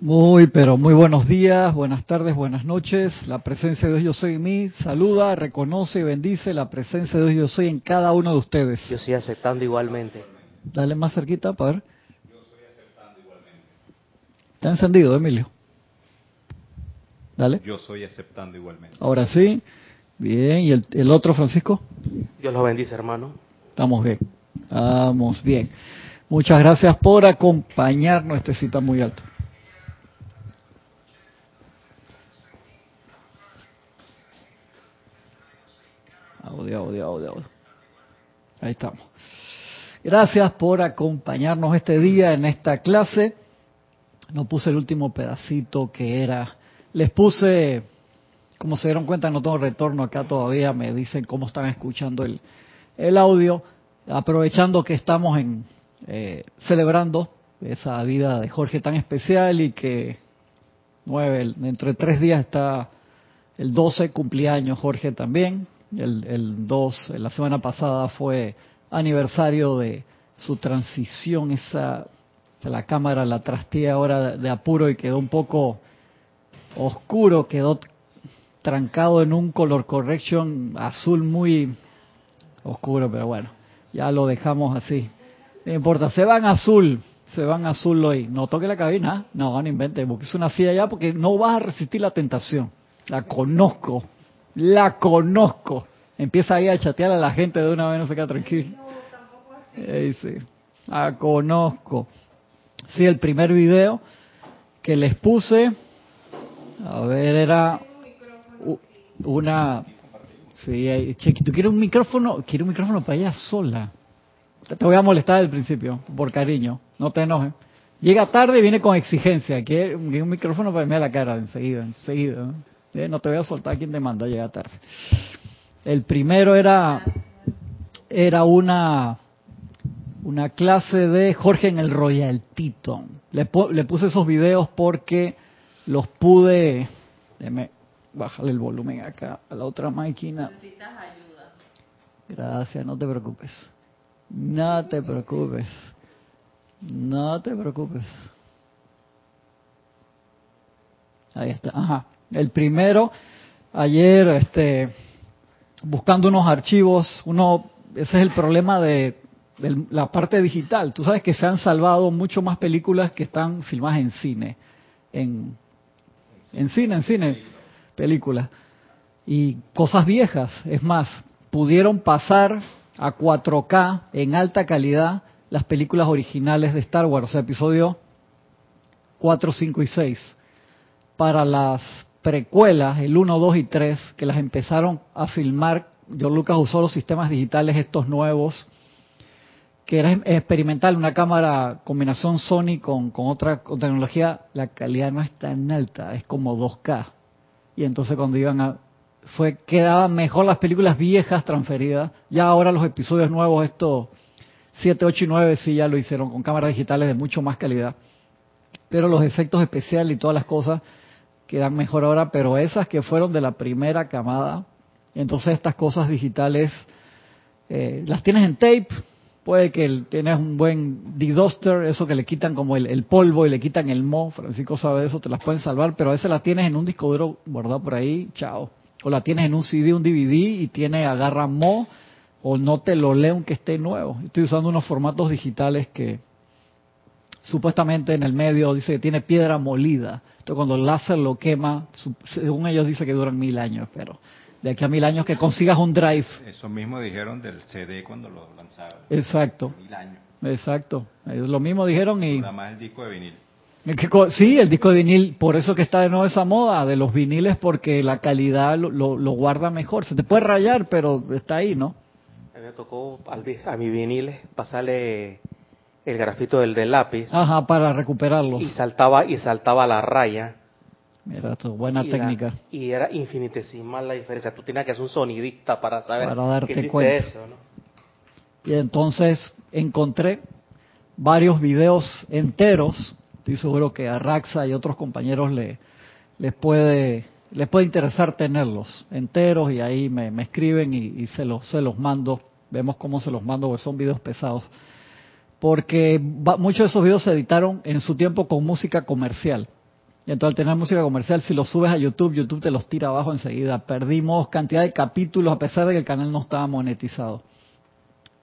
Muy, pero muy buenos días, buenas tardes, buenas noches. La presencia de Dios Yo Soy en mí saluda, reconoce y bendice la presencia de Dios Yo Soy en cada uno de ustedes. Yo estoy aceptando igualmente. Dale más cerquita para ver. Yo estoy aceptando igualmente. Está encendido, Emilio. Dale. Yo soy aceptando igualmente. Ahora sí. Bien. ¿Y el, el otro, Francisco? Dios lo bendice, hermano. Estamos bien. Estamos bien. Muchas gracias por acompañarnos. Este cita muy alto. Audio, audio, audio. Ahí estamos. Gracias por acompañarnos este día en esta clase. No puse el último pedacito que era. Les puse, como se dieron cuenta, no tengo retorno acá todavía. Me dicen cómo están escuchando el, el audio. Aprovechando que estamos en eh, celebrando esa vida de Jorge tan especial y que nueve, dentro de tres días está el 12 cumpleaños Jorge también. El, el 2, la semana pasada fue aniversario de su transición, esa la cámara la trasteé ahora de apuro y quedó un poco oscuro, quedó trancado en un color correction azul muy oscuro, pero bueno, ya lo dejamos así. No importa, se van azul, se van azul hoy. No toque la cabina, no, no invente, porque es una silla ya porque no vas a resistir la tentación. La conozco, la conozco. Empieza ahí a chatear a la gente de una vez, no se queda tranquilo. Eh, sí, la conozco. Sí, el primer video que les puse, a ver, era una... Sí, Chequi, ¿tú quieres un micrófono? Quiero un micrófono para ella sola. Te voy a molestar al principio, por cariño, no te enojes. Llega tarde y viene con exigencia. Quiere un micrófono para verme la cara enseguida, enseguida. ¿Eh? No te voy a soltar quien te manda, llega tarde. El primero era, era una, una clase de Jorge en el Royal Teton. Le, le puse esos videos porque los pude... Déjame bajarle el volumen acá a la otra máquina. Necesitas ayuda. Gracias, no te preocupes. No te preocupes. No te preocupes. Ahí está. Ajá. El primero, ayer, este, buscando unos archivos, uno, ese es el problema de, de, la parte digital. Tú sabes que se han salvado mucho más películas que están filmadas en cine, en, cine, en cine, películas. Y cosas viejas, es más, pudieron pasar a 4K en alta calidad las películas originales de Star Wars, o sea, episodio 4, 5 y 6. Para las precuelas, el 1, 2 y 3, que las empezaron a filmar, George Lucas usó los sistemas digitales estos nuevos, que era experimental, una cámara combinación Sony con, con otra con tecnología, la calidad no es tan alta, es como 2K. Y entonces cuando iban a fue quedaban mejor las películas viejas transferidas. Ya ahora los episodios nuevos, estos 7, 8 y 9, sí ya lo hicieron con cámaras digitales de mucho más calidad. Pero los efectos especiales y todas las cosas quedan mejor ahora, pero esas que fueron de la primera camada, entonces estas cosas digitales eh, las tienes en tape, puede que tienes un buen de-duster, eso que le quitan como el, el, polvo y le quitan el mo, Francisco sabe eso, te las pueden salvar, pero a veces las tienes en un disco duro guardado por ahí, chao o la tienes en un CD, un DVD y tiene agarra mo o no te lo lee aunque esté nuevo. Estoy usando unos formatos digitales que supuestamente en el medio dice que tiene piedra molida. Entonces cuando el láser lo quema, según ellos dice que duran mil años, pero de aquí a mil años que consigas un drive. Eso mismo dijeron del CD cuando lo lanzaron. Exacto. Mil años. Exacto. Ellos lo mismo dijeron y... Nada más el disco de vinil. Sí, el disco de vinil, por eso que está de nuevo esa moda de los viniles, porque la calidad lo, lo, lo guarda mejor. Se te puede rayar, pero está ahí, ¿no? A mí me tocó a mi vinil pasarle el grafito del, del lápiz. Ajá, para recuperarlos. Y saltaba, y saltaba la raya. Mira, esto, buena y técnica. Era, y era infinitesimal la diferencia. Tú tenías que hacer un sonidista para saber para darte que cuenta. eso, ¿no? Y entonces encontré varios videos enteros estoy seguro que a Raxa y otros compañeros le, les puede les puede interesar tenerlos enteros y ahí me, me escriben y, y, se, los, se los mando. Vemos cómo se los mando, porque son videos pesados. Porque muchos de esos videos se editaron en su tiempo con música comercial. Y entonces al tener música comercial, si lo subes a YouTube, YouTube te los tira abajo enseguida. Perdimos cantidad de capítulos a pesar de que el canal no estaba monetizado.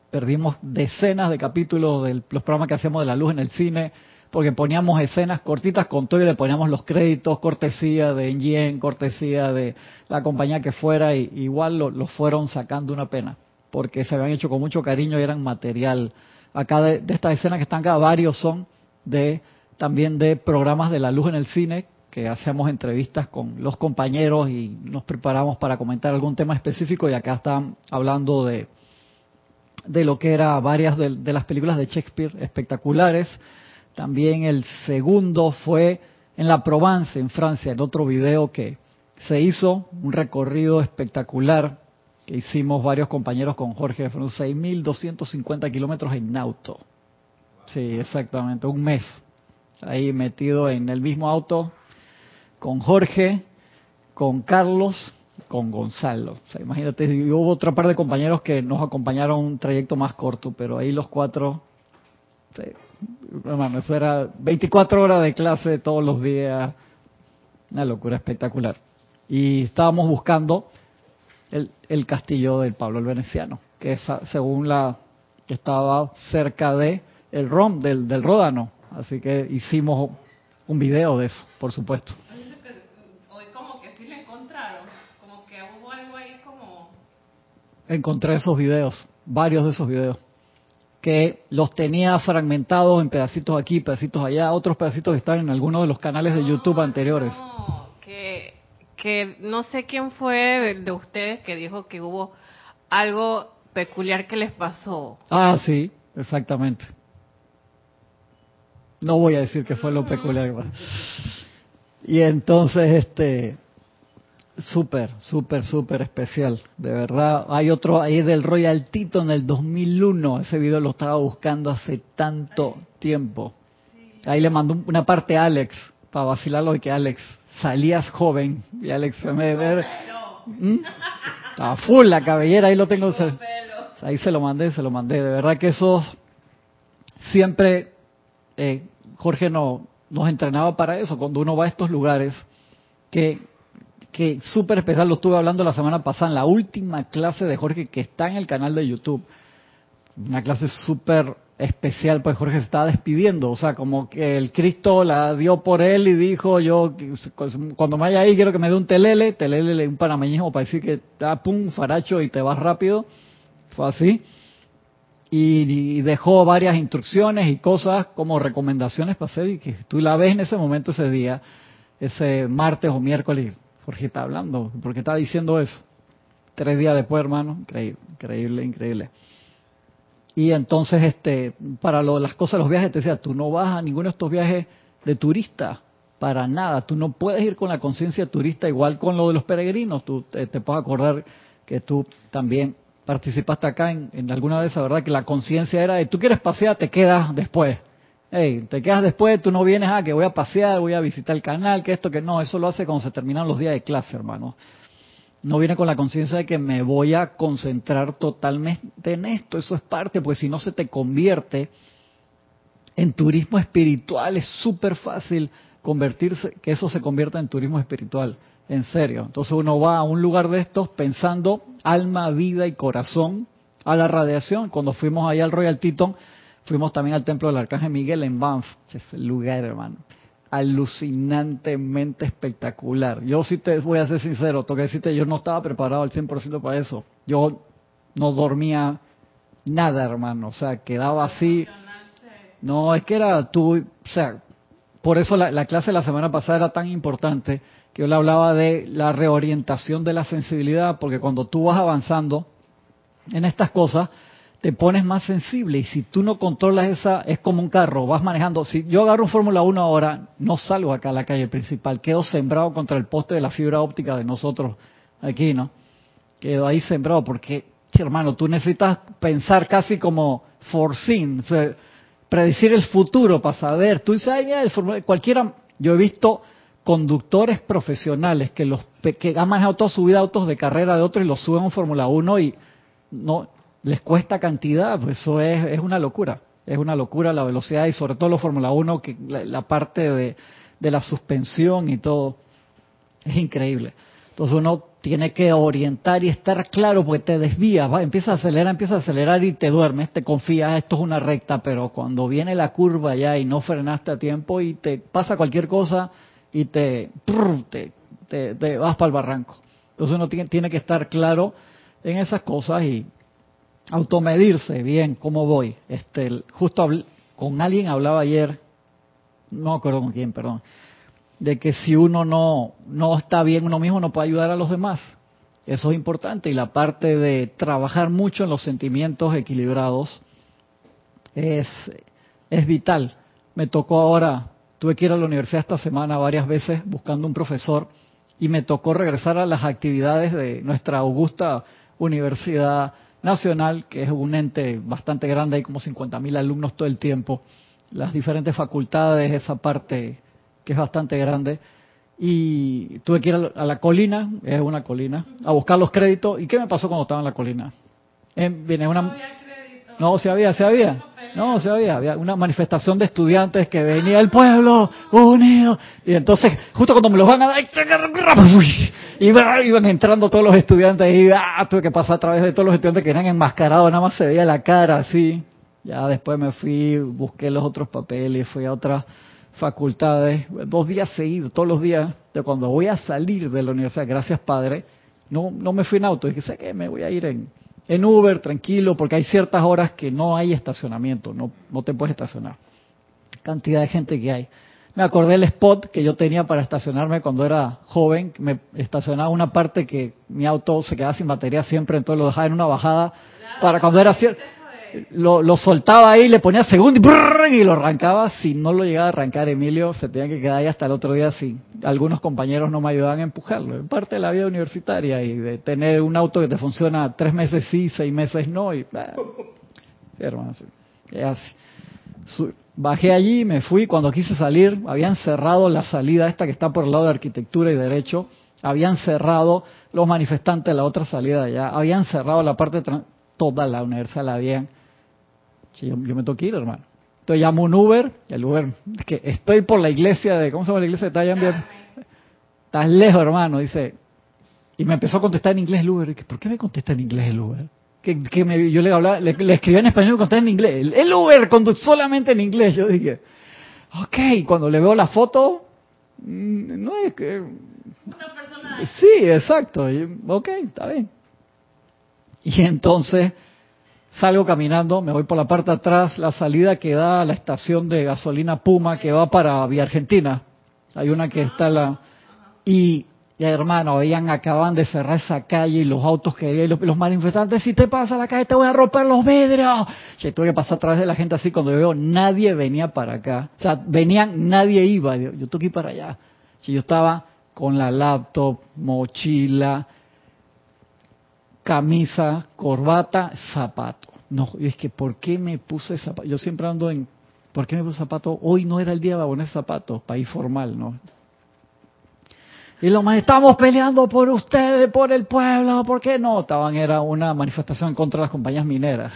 Perdimos decenas de capítulos de los programas que hacíamos de la luz en el cine, porque poníamos escenas cortitas con todo y le poníamos los créditos, cortesía de Engen, cortesía de la compañía que fuera, y igual lo, lo, fueron sacando una pena, porque se habían hecho con mucho cariño y eran material. Acá de, estas escenas que están acá, varios son de también de programas de la luz en el cine, que hacemos entrevistas con los compañeros y nos preparamos para comentar algún tema específico y acá están hablando de, de lo que era varias de, de las películas de Shakespeare espectaculares. También el segundo fue en la Provence, en Francia, en otro video que se hizo, un recorrido espectacular que hicimos varios compañeros con Jorge, fueron 6.250 kilómetros en auto. Sí, exactamente, un mes ahí metido en el mismo auto con Jorge, con Carlos, con Gonzalo. O sea, imagínate, hubo otra par de compañeros que nos acompañaron un trayecto más corto, pero ahí los cuatro, sí, eso era 24 horas de clase todos los días, una locura espectacular. Y estábamos buscando el, el castillo del Pablo el Veneciano, que es, según la estaba cerca de el ROM del, del Ródano, Así que hicimos un video de eso, por supuesto. Hoy como que sí lo encontraron, como que hubo algo ahí como... Encontré esos videos, varios de esos videos, que los tenía fragmentados en pedacitos aquí, pedacitos allá, otros pedacitos que están en algunos de los canales de YouTube anteriores. No, que no sé quién fue de ustedes que dijo que hubo algo peculiar que les pasó. Ah, sí, exactamente. No voy a decir que fue lo peculiar. Y entonces, este, súper, súper, súper especial, de verdad. Hay otro ahí del Royal Tito en el 2001, ese video lo estaba buscando hace tanto tiempo. Ahí le mandó una parte a Alex, para vacilarlo de que Alex, salías joven, y Alex me ver... ¿Mm? Estaba full la cabellera, ahí lo tengo. Ahí se lo mandé, se lo mandé. De verdad que eso siempre eh, Jorge no, nos entrenaba para eso, cuando uno va a estos lugares, que, que súper especial, lo estuve hablando la semana pasada, en la última clase de Jorge que está en el canal de YouTube, una clase súper especial, pues Jorge se estaba despidiendo, o sea, como que el Cristo la dio por él y dijo, yo cuando me vaya ahí quiero que me dé un telele, telele un panameñismo para decir que da pum, faracho y te vas rápido, fue así y, dejó varias instrucciones y cosas como recomendaciones para hacer y que tú la ves en ese momento, ese día, ese martes o miércoles, Jorge está hablando, porque está diciendo eso. Tres días después, hermano, increíble, increíble, increíble. Y entonces, este, para lo, las cosas, los viajes, te decía, tú no vas a ninguno de estos viajes de turista, para nada. Tú no puedes ir con la conciencia turista igual con lo de los peregrinos. Tú te, puedes acordar que tú también participaste acá en, alguna vez, ¿verdad? Que la conciencia era de tú quieres pasear, te quedas después. Hey, te quedas después, tú no vienes a que voy a pasear, voy a visitar el canal, que esto, que no, eso lo hace cuando se terminan los días de clase, hermano. No viene con la conciencia de que me voy a concentrar totalmente en esto, eso es parte, pues si no se te convierte en turismo espiritual, es súper fácil convertirse, que eso se convierta en turismo espiritual. En serio. Entonces uno va a un lugar de estos pensando alma, vida y corazón a la radiación. Cuando fuimos allá al Royal Teton, fuimos también al templo del Arcángel Miguel en Banff. Ese lugar, hermano. Alucinantemente espectacular. Yo sí te voy a ser sincero, que decirte, yo no estaba preparado al 100% para eso. Yo no dormía nada, hermano. O sea, quedaba así. No, es que era tú, o sea, por eso la, la clase de la semana pasada era tan importante que yo le hablaba de la reorientación de la sensibilidad, porque cuando tú vas avanzando en estas cosas, te pones más sensible y si tú no controlas esa, es como un carro, vas manejando. Si yo agarro un Fórmula 1 ahora, no salgo acá a la calle principal, quedo sembrado contra el poste de la fibra óptica de nosotros aquí, ¿no? Quedo ahí sembrado porque, hermano, tú necesitas pensar casi como foreseen, predecir el futuro para saber. Tú Fórmula, cualquiera, yo he visto conductores profesionales que los que han manejado toda su vida autos de carrera de otros y los suben a un Fórmula 1 y no les cuesta cantidad, pues eso es, es una locura. Es una locura la velocidad y sobre todo los Fórmula 1, que la, parte de, la suspensión y todo. Es increíble. Entonces uno tiene que orientar y estar claro porque te desvías, va, empieza a acelerar, empieza a acelerar y te duermes, te confías, esto es una recta, pero cuando viene la curva ya y no frenaste a tiempo y te pasa cualquier cosa y te, te, vas para el barranco. Entonces uno tiene que estar claro en esas cosas y automedirse bien cómo voy. Este, justo con alguien hablaba ayer, no acuerdo con quién, perdón, de que si uno no, no está bien uno mismo no puede ayudar a los demás. Eso es importante y la parte de trabajar mucho en los sentimientos equilibrados es, es vital. Me tocó ahora, tuve que ir a la universidad esta semana varias veces buscando un profesor y me tocó regresar a las actividades de nuestra augusta Universidad Nacional, que es un ente bastante grande, hay como 50.000 alumnos todo el tiempo, las diferentes facultades, esa parte que es bastante grande, y tuve que ir a la colina, es una colina, a buscar los créditos. ¿Y qué me pasó cuando estaba en la colina? Eh, viene una... No, se había, se había. No, se había, había una manifestación de estudiantes que venía el pueblo unido. Y entonces, justo cuando me los van a dar, iban entrando todos los estudiantes y ah, tuve que pasar a través de todos los estudiantes que eran enmascarados, nada más se veía la cara así. Ya después me fui, busqué los otros papeles, fui a otras facultades, dos días seguidos, todos los días, de cuando voy a salir de la universidad, gracias Padre, no, no me fui en auto, dije, sé que me voy a ir en, en Uber, tranquilo, porque hay ciertas horas que no hay estacionamiento, no, no te puedes estacionar. Cantidad de gente que hay. Me acordé del spot que yo tenía para estacionarme cuando era joven, me estacionaba una parte que mi auto se quedaba sin batería siempre, entonces lo dejaba en una bajada para cuando era cierto lo, soltaba ahí, le ponía segundo y, lo arrancaba. Si no lo llegaba a arrancar Emilio, se tenía que quedar ahí hasta el otro día si algunos compañeros no me ayudaban a empujarlo. En parte de la vida universitaria y de tener un auto que te funciona tres meses sí, seis meses no. Y, bajé allí, me fui. Cuando quise salir, habían cerrado la salida esta que está por el lado de arquitectura y derecho. Habían cerrado los manifestantes la otra salida allá. Habían cerrado la parte toda la universidad la habían yo, me tengo que ir, hermano. Entonces llamo un Uber, el Uber, que estoy por la iglesia de, ¿cómo se llama la iglesia de Tayanbier? Estás lejos, hermano, dice. Y me empezó a contestar en inglés el Uber. ¿Por qué me contesta en inglés el Uber? Que, que me, yo le hablaba, le, le, escribía en español y contestaba en inglés. El, Uber solamente en inglés. Yo dije, ok, cuando le veo la foto, mm, no es que... Una persona. Sí, exacto. ok, está bien. Y entonces salgo caminando, me voy por la parte atrás, la salida que da a la estación de gasolina Puma que va para Vía Argentina. Hay una que está la... Y, ya hermano, habían acaban de cerrar esa calle y los autos que los, manifestantes, si te pasa la calle te voy a romper los vidrios. Y tuve que pasar a través de la gente así cuando veo nadie venía para acá. O sea, venían, nadie iba. Yo, yo tuve que ir para allá. Si yo estaba con la laptop, mochila, camisa, corbata, zapato. No, es que ¿por qué me puse zapato? Yo siempre ando en, ¿por qué me puse zapato? Hoy no era el día de poner zapatos, país formal, ¿no? Y lo más, estamos peleando por ustedes, por el pueblo, ¿por qué no? Estaban, era una manifestación contra las compañías mineras.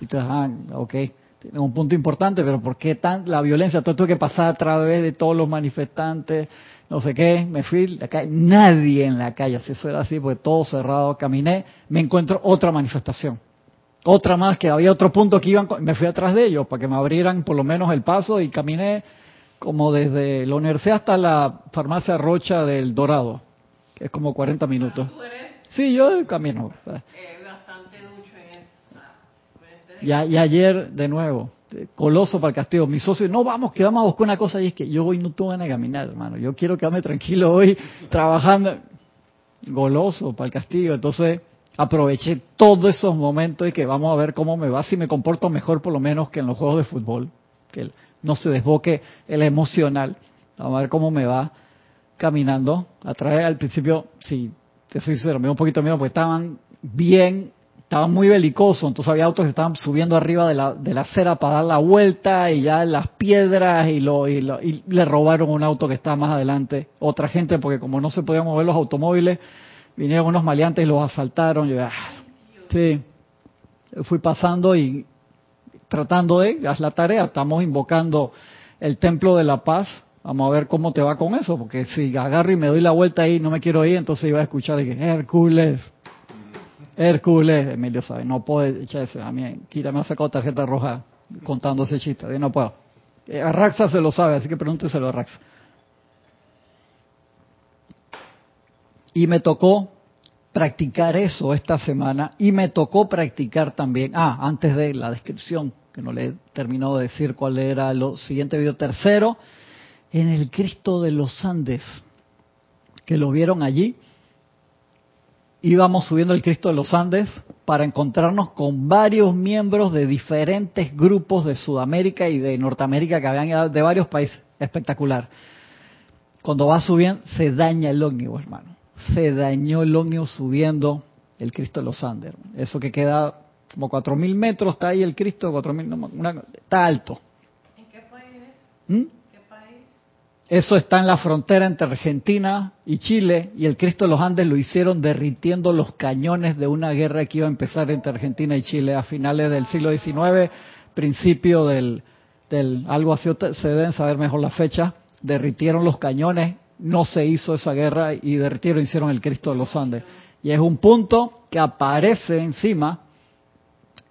Entonces, ah, ok, tiene un punto importante, pero ¿por qué tan la violencia? Todo tuve que pasar a través de todos los manifestantes, no sé qué, me fui, acá, nadie en la calle, si eso era así, porque todo cerrado, caminé, me encuentro otra manifestación. Otra más que había otro punto que iban, me fui atrás de ellos para que me abrieran por lo menos el paso y caminé como desde la universidad hasta la farmacia Rocha del Dorado, que es como 40 minutos. Sí, yo camino. Eh, bastante ducho en eso. Y ayer, de nuevo, coloso para el castigo. Mi socio, no vamos, que vamos a buscar una cosa. Y es que yo hoy no tengo ganas de caminar, hermano. Yo quiero quedarme tranquilo hoy trabajando. Goloso para el castigo. Entonces, aproveché todos esos momentos y que vamos a ver cómo me va, si me comporto mejor por lo menos que en los juegos de fútbol. Que no se desboque el emocional. Vamos a ver cómo me va caminando. A través, al principio, sí, te soy sincero, me un poquito miedo porque estaban bien estaba muy belicoso, entonces había autos que estaban subiendo arriba de la, de la acera para dar la vuelta y ya las piedras y, lo, y, le robaron un auto que estaba más adelante. Otra gente, porque como no se podían mover los automóviles, vinieron unos maleantes y los asaltaron. Yo, ah, sí, fui pasando y tratando de, haz la tarea, estamos invocando el templo de la paz Vamos a ver cómo te va con eso, porque si agarro y me doy la vuelta ahí y no me quiero ir, entonces iba a escuchar de que Hércules, Hércules, Emilio sabe, no puedo echar ese, a mí Kira me ha sacado tarjeta roja contando ese chiste, no puedo. Eh, A Raxa se lo sabe, así que pregúnteselo a Raxa. Y me tocó practicar eso esta semana y me tocó practicar también, ah, antes de la descripción, que no le he terminado de decir cuál era lo siguiente video tercero, en el Cristo de los Andes, que lo vieron allí, íbamos subiendo el Cristo de los Andes para encontrarnos con varios miembros de diferentes grupos de Sudamérica y de Norteamérica que habían ido de varios países. Espectacular. Cuando va subiendo, se daña el ómnibus, hermano. Se dañó el ómnibus subiendo el Cristo de los Andes. hermano. Eso que queda como 4.000 metros, está ahí el Cristo, 4.000, no, una- está alto. ¿En qué país? ¿Mm? Eso está en la frontera entre Argentina y Chile y el Cristo de los Andes lo hicieron derritiendo los cañones de una guerra que iba a empezar entre Argentina y Chile a finales del siglo XIX, principio del, del algo así, se deben saber mejor la fecha, derritieron los cañones, no se hizo esa guerra y derritieron, hicieron el Cristo de los Andes. Y es un punto que aparece encima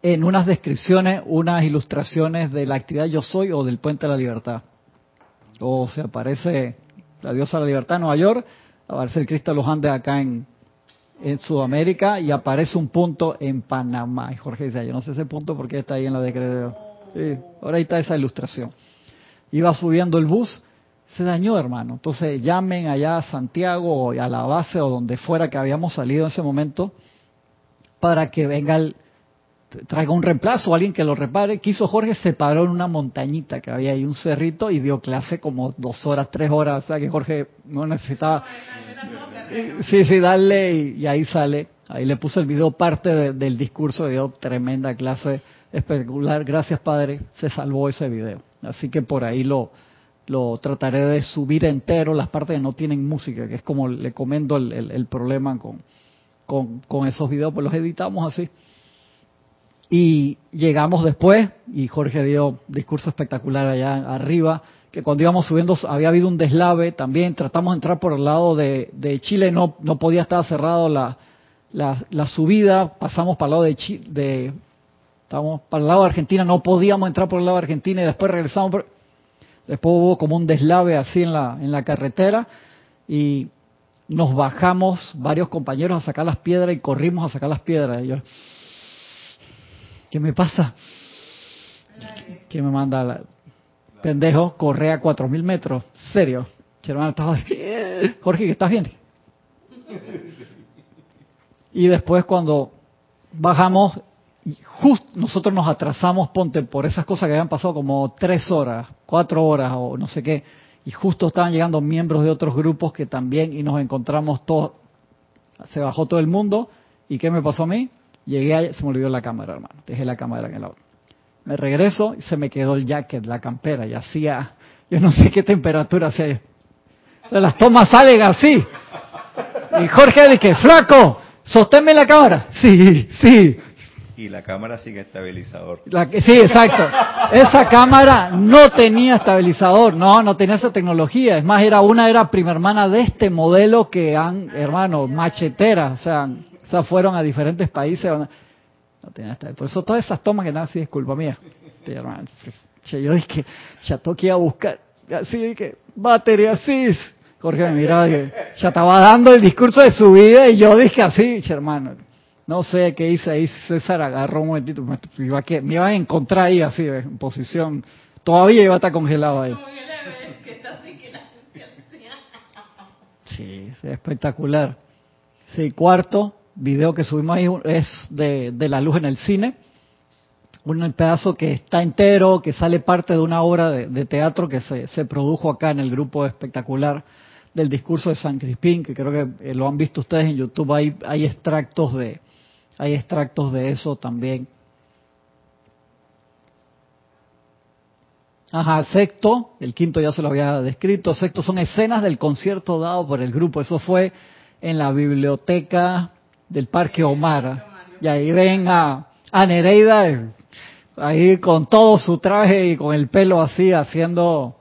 en unas descripciones, unas ilustraciones de la actividad Yo Soy o del Puente de la Libertad o se aparece la diosa de la libertad en Nueva York, aparece el Cristo de los Andes acá en, en Sudamérica y aparece un punto en Panamá. Y Jorge dice, yo no sé ese punto porque está ahí en la decreto. Sí, ahora ahí está esa ilustración. Iba subiendo el bus, se dañó, hermano. Entonces llamen allá a Santiago o a la base o donde fuera que habíamos salido en ese momento para que venga el, traiga un reemplazo alguien que lo repare. Quiso Jorge, se paró en una montañita que había ahí, un cerrito, y dio clase como dos horas, tres horas. O sea que Jorge no necesitaba. Sí, sí, darle y, ahí sale. Ahí le puse el video parte de- del discurso, dio tremenda clase espectacular. Gracias, Padre, se salvó ese video. Así que por ahí lo, lo trataré de subir entero, las partes que no tienen música, que es como le comento el, el- el problema con, con, con esos videos, pues los editamos así. Y llegamos después, y Jorge dio discurso espectacular allá arriba, que cuando íbamos subiendo había habido un deslave también, tratamos de entrar por el lado de, Chile, no, no podía estar cerrado la, la, subida, pasamos para el lado de Chile, de, para el lado de Argentina, no podíamos entrar por el lado de Argentina y después regresamos, después hubo como un deslave así en la, en la carretera y nos bajamos varios compañeros a sacar las piedras y corrimos a sacar las piedras. Y yo, ¿Qué me pasa? ¿Quién me manda la... Pendejo, corre a cuatro mil metros. Serio. Hermano estaba... Jorge, ¿que estás bien? Y después cuando bajamos, y justo nosotros nos atrasamos, ponte, por esas cosas que habían pasado como tres horas, cuatro horas o no sé qué, y justo estaban llegando miembros de otros grupos que también, y nos encontramos todos, se bajó todo el mundo, ¿y qué me pasó a mí? Llegué allá, se me olvidó la cámara, hermano, dejé la cámara en el auto. Me regreso y se me quedó el jacket, la campera, y hacía, yo no sé qué temperatura hacía. O sea, las tomas salen así. Y Jorge dice, flaco, sosténme la cámara. Sí, sí. Y la cámara sin estabilizador. La sí, exacto. Esa cámara no tenía estabilizador, no, no tenía esa tecnología. Es más, era una era prima hermana de este modelo que han, hermano, macheteras, o sea, o sea, fueron a diferentes países. No tenía esta- Por eso todas esas tomas que dan así es culpa mía. Sí, Yo dije, ya toqué a buscar, así dije, batería así. Jorge me miraba que ya estaba dando el discurso de su vida y yo dije así, hermano. No sé qué hice ahí, César agarró un momentito, me iba a, encontrar ahí así, en posición, todavía iba a estar congelado ahí. Sí, es espectacular. Sí, cuarto video que subimos ahí es de, la luz en el cine. Un pedazo que está entero, que sale parte de una obra de, de teatro que se, se produjo acá en el grupo espectacular del discurso de San Crispín, que creo que eh, lo han visto ustedes en YouTube. Hay, hay extractos de, hay extractos de eso también. Ajá, sexto, el quinto ya se lo había descrito, sexto son escenas del concierto dado por el grupo, eso fue en la biblioteca del Parque Omar, y ahí ven a, a Nereida, eh, ahí con todo su traje y con el pelo así, haciendo.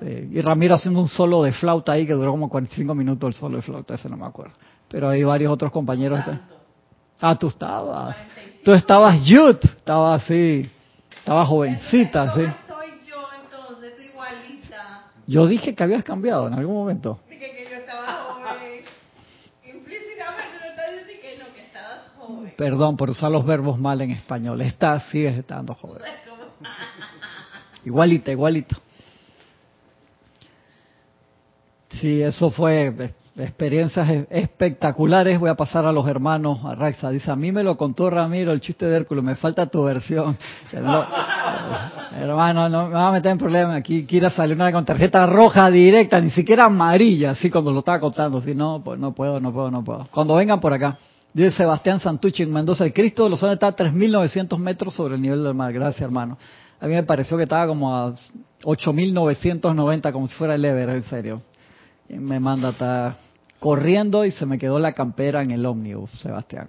Sí, Y Ramiro haciendo un solo de flauta ahí que duró como 45 minutos el solo de flauta, ese no me acuerdo. Pero hay varios otros compañeros. que- Ah, tú estabas. Tú estabas youth, estabas así, estabas jovencita, sí. soy yo entonces? Estoy igualita. Yo dije que habías cambiado en algún momento. Joven. Perdón por usar los verbos mal en español. Estás, sigues estando joven. Igualita, igualito. Sí, eso fue experiencias espectaculares. Voy a pasar a los hermanos a Raxa. Dice, a mí me lo contó Ramiro, el chiste de Hércules, me falta tu versión. No, hermano, no me va a meter en problemas. Aquí Kira salió una con tarjeta roja directa, ni siquiera amarilla, así cuando lo estaba contando. Si no, pues no puedo, no puedo, no puedo. Cuando vengan por acá. Dice Sebastián Santucci en Mendoza, el Cristo de los Ángeles está a 3.900 metros sobre el nivel del mar. Gracias, hermano. A mí me pareció que estaba como a 8.990, como si fuera el Everest, en serio. Y me manda a estar corriendo y se me quedó la campera en el ómnibus, Sebastián.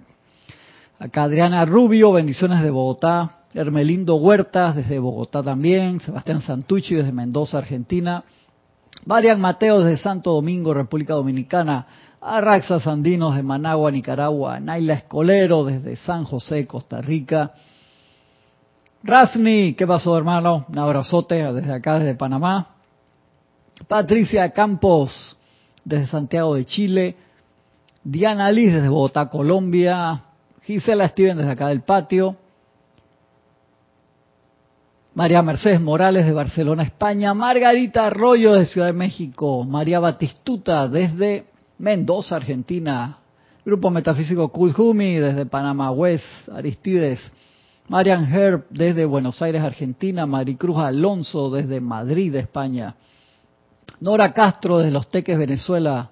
Acá Adriana Rubio, bendiciones de Bogotá. Hermelindo Huertas desde Bogotá también. Sebastián Santucci desde Mendoza, Argentina. Marian Mateo desde Santo Domingo, República Dominicana. Arraxa Sandinos de Managua, Nicaragua. Naila Escolero desde San José, Costa Rica. Rasni, ¿qué pasó hermano? Un abrazote desde acá, desde Panamá. Patricia Campos desde Santiago de Chile. Diana Liz desde Bogotá, Colombia. Gisela Steven desde acá del patio. María Mercedes Morales de Barcelona, España. Margarita Arroyo de Ciudad de México. María Batistuta desde Mendoza, Argentina. Grupo Metafísico Kuzumi desde Panamá West. Aristides. Marian Herb desde Buenos Aires, Argentina. Maricruz Alonso desde Madrid, España. Nora Castro desde Los Teques, Venezuela.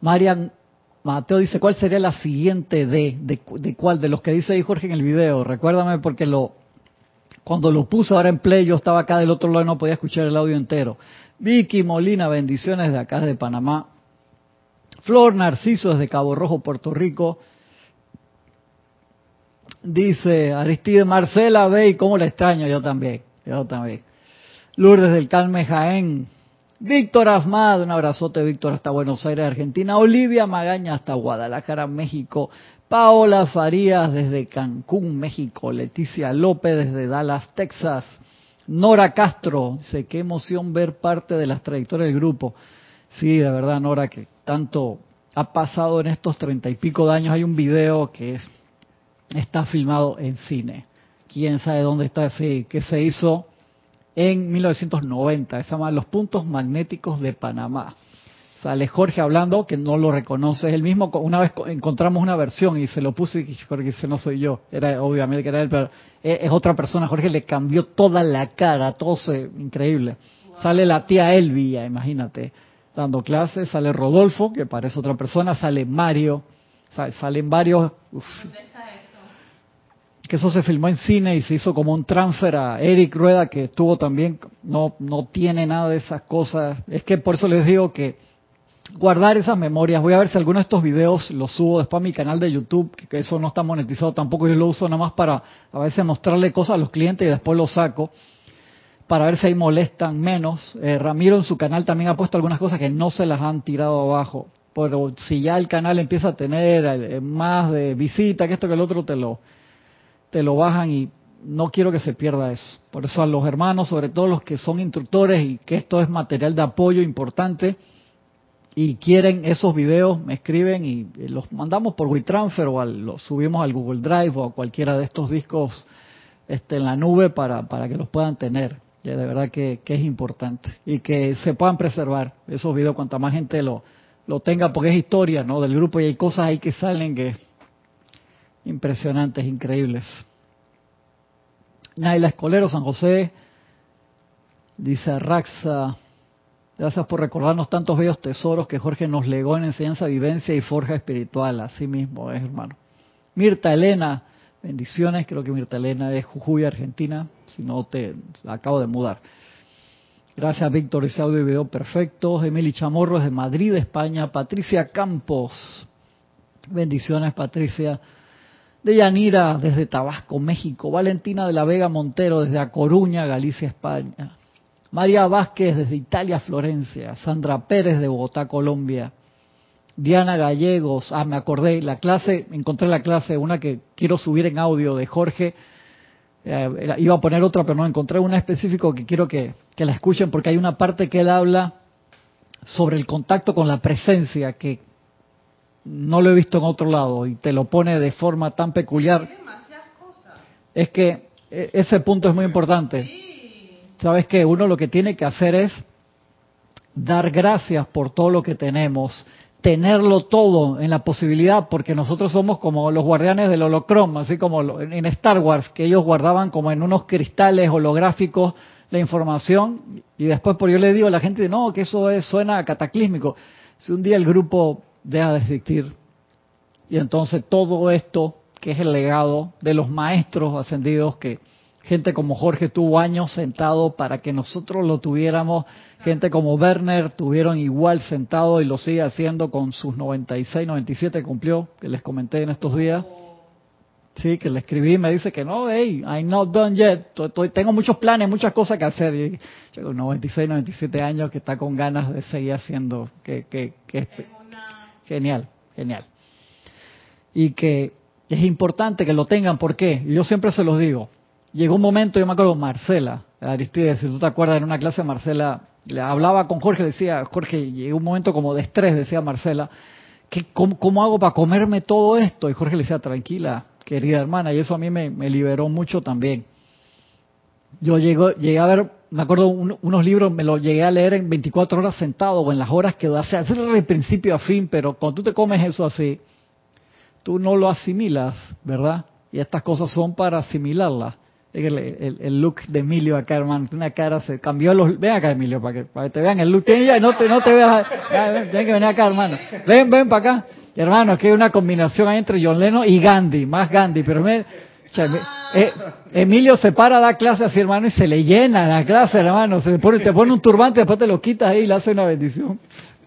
Marian Mateo dice, ¿cuál sería la siguiente de, de, de cuál? De los que dice ahí Jorge en el video. Recuérdame porque lo cuando lo puso ahora en play, yo estaba acá del otro lado y no podía escuchar el audio entero. Vicky Molina, bendiciones de acá de Panamá. Flor Narciso desde Cabo Rojo, Puerto Rico. Dice Aristide Marcela, ve cómo la extraño, yo también, yo también. Lourdes del Calme Jaén. Víctor Asmad, un abrazote Víctor hasta Buenos Aires, Argentina. Olivia Magaña hasta Guadalajara, México. Paola Farías desde Cancún, México. Leticia López desde Dallas, Texas. Nora Castro, dice, qué emoción ver parte de las trayectorias del grupo. Sí, de verdad, Nora, que tanto ha pasado en estos treinta y pico de años. Hay un video que es está filmado en cine. Quién sabe dónde está ese que se hizo en 1990. Se llama Los Puntos Magnéticos de Panamá. Sale Jorge hablando, que no lo reconoce. El mismo, una vez encontramos una versión y se lo puse y Jorge dice, no soy yo. Era obviamente que era él, pero es, es otra persona. Jorge le cambió toda la cara, todo se, increíble. Sale la tía Elvia, imagínate, dando clases. Sale Rodolfo, que parece otra persona. Sale Mario. Salen varios... uf, que eso se filmó en cine y se hizo como un transfer a Eric Rueda que tuvo también no no tiene nada de esas cosas es que por eso les digo que guardar esas memorias. Voy a ver si alguno de estos videos los subo después a mi canal de YouTube que, eso no está monetizado tampoco. Yo lo uso nada más para a veces mostrarle cosas a los clientes y después lo saco para ver si ahí molestan menos. Eh, Ramiro en su canal también ha puesto algunas cosas que no se las han tirado abajo. Pero si ya el canal empieza a tener eh, más de visita que esto que el otro te lo te lo bajan y no quiero que se pierda eso. Por eso a los hermanos, sobre todo los que son instructores y que esto es material de apoyo importante y quieren esos videos, me escriben y los mandamos por WeTransfer o los subimos al Google Drive o a cualquiera de estos discos este, en la nube para, para que los puedan tener. De verdad que, que es importante y que se puedan preservar esos videos cuanta más gente lo, lo tenga porque es historia ¿no? del grupo y hay cosas ahí que salen que impresionantes, increíbles. Naila Escolero, San José, dice Raxa, gracias por recordarnos tantos bellos tesoros que Jorge nos legó en enseñanza, vivencia y forja espiritual, así mismo es, hermano. Mirta Elena, bendiciones, creo que Mirta Elena es Jujuy, Argentina, si no te acabo de mudar. Gracias, Víctor, ese audio y video perfecto. Emily Chamorro de Madrid, España. Patricia Campos, bendiciones, Patricia. de Yanira desde Tabasco, México, Valentina de la Vega Montero desde A Coruña, Galicia, España, María Vázquez desde Italia, Florencia, Sandra Pérez de Bogotá, Colombia, Diana Gallegos, ah, me acordé, la clase, encontré la clase, una que quiero subir en audio de Jorge, eh, iba a poner otra, pero no encontré una específico que quiero que, que la escuchen porque hay una parte que él habla sobre el contacto con la presencia que no lo he visto en otro lado y te lo pone de forma tan peculiar. Es que e, ese punto es muy importante. Sabes que uno lo que tiene que hacer es dar gracias por todo lo que tenemos, tenerlo todo en la posibilidad, porque nosotros somos como los guardianes del holocroma, así como en Star Wars, que ellos guardaban como en unos cristales holográficos la información y después por yo le digo a la gente, no, que eso es, suena cataclísmico. Si un día el grupo deja de existir y entonces todo esto que es el legado de los maestros ascendidos que gente como Jorge tuvo años sentado para que nosotros lo tuviéramos, gente como Werner tuvieron igual sentado y lo sigue haciendo con sus 96, 97 cumplió, que les comenté en estos días. Sí, que le escribí y me dice que no, hey, I'm not done yet. tengo muchos planes, muchas cosas que hacer. Y yo con 96, 97 años que está con ganas de seguir haciendo, que, que, genial, genial. Y que es importante que lo tengan, ¿por qué? Yo siempre se los digo. Llegó un momento, yo me acuerdo, Marcela, Aristides, si tú te acuerdas, en una clase Marcela, le hablaba con Jorge, decía, Jorge, llegó un momento como de estrés, decía Marcela, ¿qué, cómo, hago para comerme todo esto? Y Jorge le decía, tranquila, querida hermana, y eso a mí me, liberó mucho también. Yo llego, llegué a ver, me acuerdo, unos libros, me los llegué a leer en 24 horas sentado o en las horas que hace, de principio a fin, pero cuando tú te comes eso así, tú no lo asimilas, ¿verdad? Y estas cosas son para asimilarlas. El, look de Emilio acá, hermano, una cara se cambió los... Ven acá, Emilio, para que, para que te vean el look. no te, no te veas... Tienes que venir acá, hermano. Ven, ven para acá. Hermano, es que hay una combinación entre John Lennon y Gandhi, más Gandhi, pero me, eh, Emilio se para, da clase así, hermano, y se le llena la clase, hermano. Se pone, te pone un turbante, después te lo quitas ahí y le hace una bendición.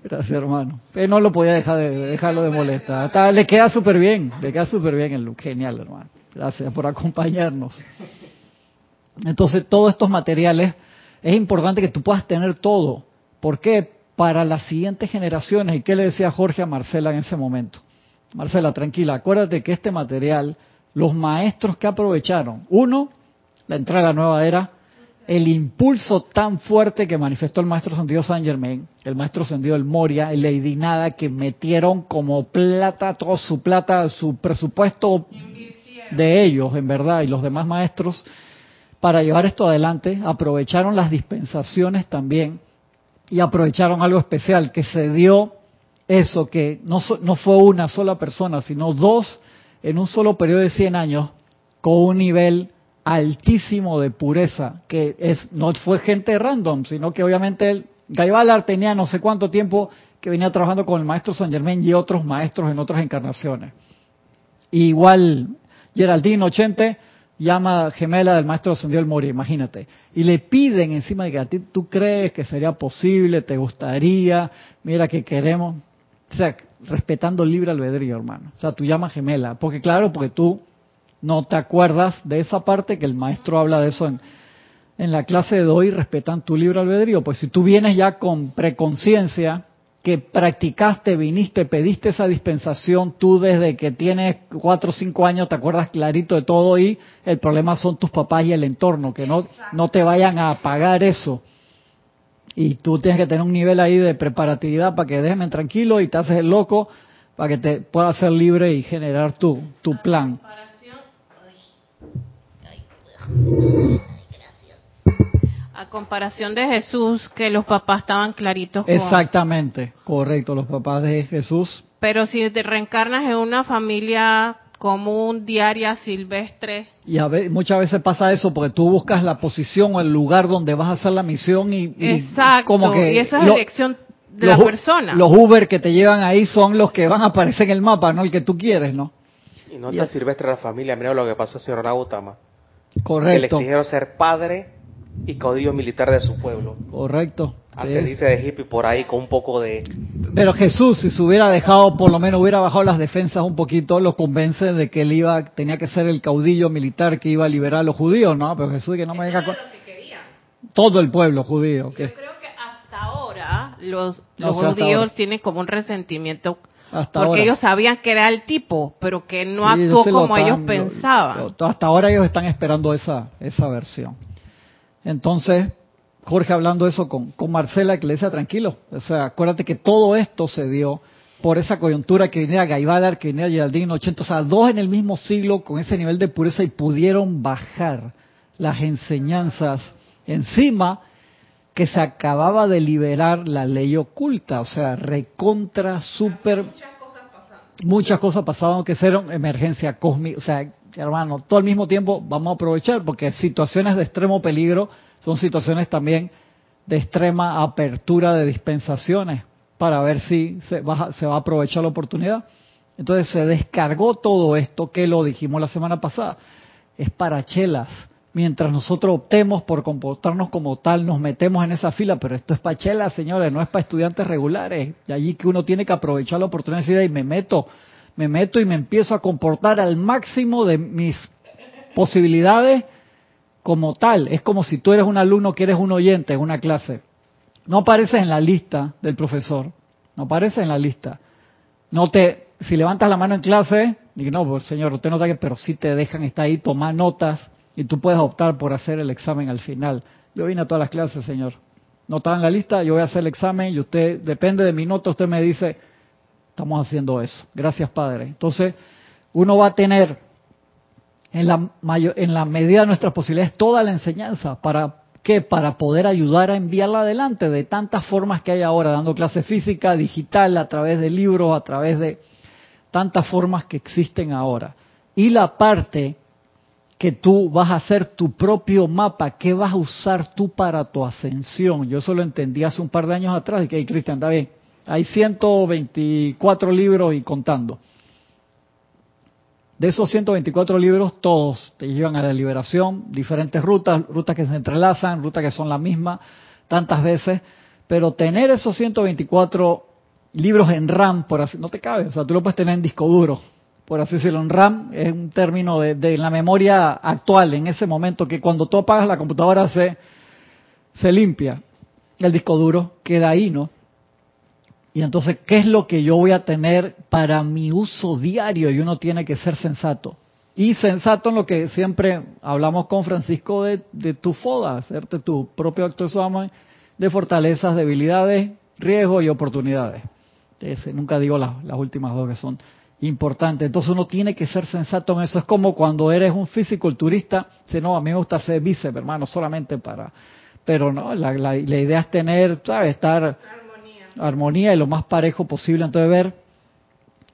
Gracias, hermano. Pero no lo podía dejar de dejarlo de molestar. le queda súper bien, le queda súper bien el look. Genial, hermano. Gracias por acompañarnos. Entonces, todos estos materiales, es importante que tú puedas tener todo. ¿Por qué? para las siguientes generaciones. ¿Y qué le decía Jorge a Marcela en ese momento? Marcela, tranquila, acuérdate que este material, los maestros que aprovecharon, uno, la entrada a la nueva era, el impulso tan fuerte que manifestó el maestro sentido San Germain, el maestro sentido el Moria, el Lady Nada, que metieron como plata, toda su plata, su presupuesto de ellos, en verdad, y los demás maestros, para llevar esto adelante, aprovecharon las dispensaciones también y aprovecharon algo especial, que se dio eso, que no, no fue una sola persona, sino dos en un solo periodo de 100 años, con un nivel altísimo de pureza, que es no fue gente random, sino que obviamente él, Gaibalar tenía no sé cuánto tiempo que venía trabajando con el maestro San Germain y otros maestros en otras encarnaciones. igual Geraldine Ochente llama gemela del maestro ascendido el Mori, imagínate. Y le piden encima de que a ti tú crees que sería posible, te gustaría, mira que queremos. O sea, respetando el libre albedrío, hermano. O sea, tú llamas gemela. Porque claro, porque tú no te acuerdas de esa parte que el maestro habla de eso en, en la clase de hoy, respetan tu libre albedrío. Pues si tú vienes ya con preconciencia, que practicaste, viniste, pediste esa dispensación, tú desde que tienes cuatro o cinco años te acuerdas clarito de todo y el problema son tus papás y el entorno, que no, no te vayan a pagar eso. Y tú tienes que tener un nivel ahí de preparatividad para que déjenme tranquilo y te haces el loco para que te puedas ser libre y generar tu, tu plan comparación de Jesús, que los papás estaban claritos. Exactamente, correcto, los papás de Jesús. Pero si te reencarnas en una familia común, diaria, silvestre. Y a muchas veces pasa eso porque tú buscas la posición o el lugar donde vas a hacer la misión y, Exacto, como que y eso es elección de la persona. Los Uber que te llevan ahí son los que van a aparecer en el mapa, no el que tú quieres, ¿no? Y no te silvestre la familia, mira lo que pasó a señor Nautama. Correcto. Que le exigieron ser padre y caudillo militar de su pueblo. Correcto. Dice de hippie por ahí con un poco de, Pero Jesús, si se hubiera dejado, por lo menos hubiera bajado las defensas un poquito, lo convence de que él iba, tenía que ser el caudillo militar que iba a liberar a los judíos, ¿no? Pero Jesús que no me que querían. Todo el pueblo judío. Que Yo creo que hasta ahora los, No los judíos ahora. tienen como un resentimiento hasta porque ahora. ellos sabían que era el tipo, pero que no Sí, actuó como ellos lo- pensaban. lo- hasta ahora ellos están esperando esa, esa versión. Entonces, Jorge hablando eso con, con Marcela, que le decía tranquilo. O sea, acuérdate que todo esto se dio por esa coyuntura que venía Gaivadar, que venía Geraldine 80, o sea, dos en el mismo siglo con ese nivel de pureza y pudieron bajar las enseñanzas encima que se acababa de liberar la ley oculta, o sea, recontra, super muchas cosas pasaban que fueron emergencia cósmica, o sea, hermano, todo al mismo tiempo vamos a aprovechar porque situaciones de extremo peligro son situaciones también de extrema apertura de dispensaciones para ver si se va, se va a aprovechar la oportunidad. Entonces se descargó todo esto que lo dijimos la semana pasada. Es para chelas. Mientras nosotros optemos por comportarnos como tal, nos metemos en esa fila, pero esto es para chelas, señores, no es para estudiantes regulares. Y allí que uno tiene que aprovechar la oportunidad y decir, "Ey, me meto, me meto y me empiezo a comportar al máximo de mis posibilidades como tal. Es como si tú eres un alumno que eres un oyente en una clase. No apareces en la lista del profesor, no apareces en la lista. No te, si levantas la mano en clase, digo, no, pues, señor, usted no sabe, pero sí te dejan estar ahí, tomar notas y tú puedes optar por hacer el examen al final. Yo vine a todas las clases, señor. No estaba en la lista, yo voy a hacer el examen y usted, depende de mi nota, usted me dice, estamos haciendo eso. Gracias, Padre. Entonces, uno va a tener en la, mayo- en la medida de nuestras posibilidades toda la enseñanza. ¿Para qué? Para poder ayudar a enviarla adelante de tantas formas que hay ahora, dando clase física, digital, a través de libros, a través de tantas formas que existen ahora. Y la parte que tú vas a hacer tu propio mapa, ¿qué vas a usar tú para tu ascensión? Yo eso lo entendí hace un par de años atrás, y que, "Hey, Cristian, está bien, hay 124 libros y contando. De esos 124 libros, todos te llevan a la liberación, diferentes rutas, rutas que se entrelazan, rutas que son la misma tantas veces, pero tener esos 124 libros en RAM, por así, no te cabe, o sea, tú lo puedes tener en disco duro, por así decirlo, en RAM es un término de, de la memoria actual, en ese momento que cuando tú apagas la computadora se, se limpia, el disco duro queda ahí, ¿no? Y entonces, ¿qué es lo que yo voy a tener para mi uso diario? Y uno tiene que ser sensato. Y sensato en lo que siempre hablamos con Francisco de, tu foda, hacerte tu propio acto de de fortalezas, debilidades, riesgos y oportunidades. Ese, nunca digo las, las últimas dos que son importantes. Entonces uno tiene que ser sensato en eso. Es como cuando eres un físico-culturista, dice, no, a mí me gusta hacer bíceps, hermano, solamente para... Pero no, la, la, la idea es tener, ¿sabes? Estar Armonía. y lo más parejo posible. Entonces, ver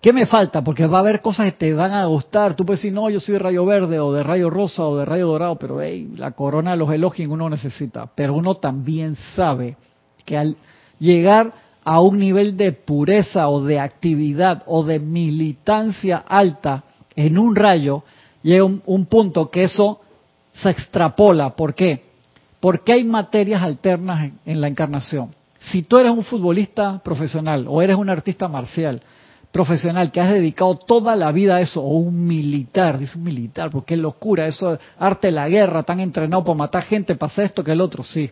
qué me falta, porque va a haber cosas que te van a gustar. Tú puedes decir, no, yo soy de rayo verde o de rayo rosa o de rayo dorado, pero hey, la corona de los elogios uno necesita. Pero uno también sabe que al llegar a un nivel de pureza o de actividad o de militancia alta en un rayo, llega un, un punto que eso se extrapola. ¿Por qué? Porque hay materias alternas en la encarnación. Si tú eres un futbolista profesional o eres un artista marcial profesional que has dedicado toda la vida a eso, o un militar, dice un militar, porque qué locura, eso, arte de la guerra, tan entrenado para matar gente, para hacer esto que el otro, sí,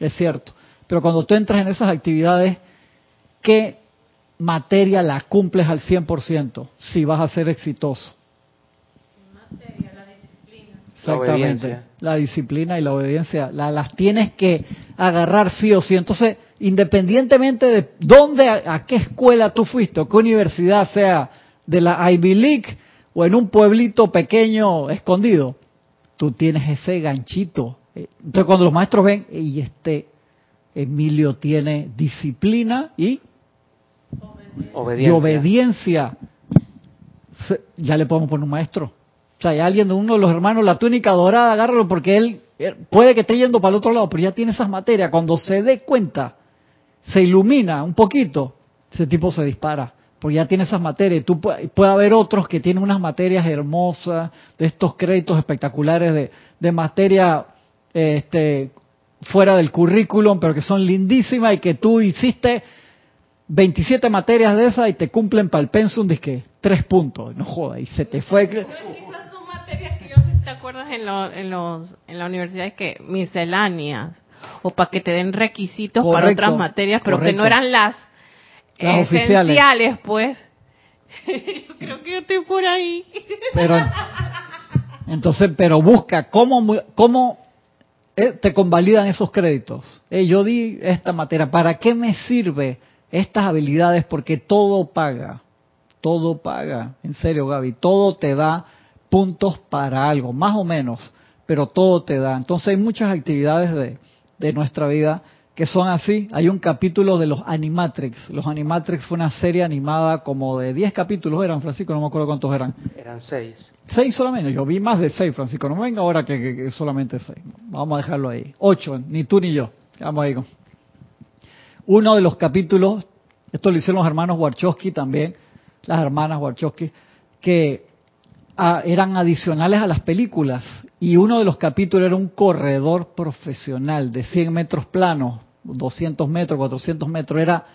es cierto. Pero cuando tú entras en esas actividades, ¿qué materia la cumples al 100% si vas a ser exitoso? Materia, la disciplina. Exactamente. obediencia. La disciplina y la obediencia la- las tienes que agarrar sí o sí. Entonces, independientemente de dónde, a, qué escuela tú fuiste o qué universidad sea, de la Ivy League o en un pueblito pequeño escondido, tú tienes ese ganchito. Eh, Entonces, cuando los maestros ven, y este Emilio tiene disciplina y y Obediencia. ya le podemos poner un maestro. O sea, hay alguien de uno de los hermanos, la túnica dorada, agárralo porque él puede que esté yendo para el otro lado, pero ya tiene esas materias. Cuando se dé cuenta, se ilumina un poquito, ese tipo se dispara, porque ya tiene esas materias. Tú pu- puede haber otros que tienen unas materias hermosas, de estos créditos espectaculares de, de materia este, fuera del currículum, pero que son lindísimas y que tú hiciste 27 materias de esas y te cumplen para el pensum, que tres puntos, no joda, y se te fue. Esas son materias que yo si te acuerdas en, en, los, en la universidad que misceláneas o para que te den requisitos para otras materias, pero que no eran las, Las esenciales, oficiales. pues. yo creo que yo estoy por ahí. Pero entonces, pero busca cómo, cómo eh, te convalidan esos créditos. Eh, yo di esta materia, ¿para qué me sirve estas habilidades? Porque todo paga, todo paga, en serio Gaby, todo te da puntos para algo, más o menos, pero todo te da. Entonces hay muchas actividades de, de nuestra vida que son así. Hay un capítulo de los Animatrix. Los Animatrix fue una serie animada como de 10 capítulos, eran, Francisco, no me acuerdo cuántos eran. Eran seis. Seis solamente. Yo vi más de seis, Francisco. No me venga ahora que, que- que solamente seis. Vamos a dejarlo ahí. Ocho, ni tú ni yo. Vamos ahí. con- Uno de los capítulos, esto lo hicieron los hermanos Warchowski también, las hermanas Warchowski, que eran adicionales a las películas. Y uno de los capítulos era un corredor profesional de 100 metros planos, 200 metros, 400 metros. Era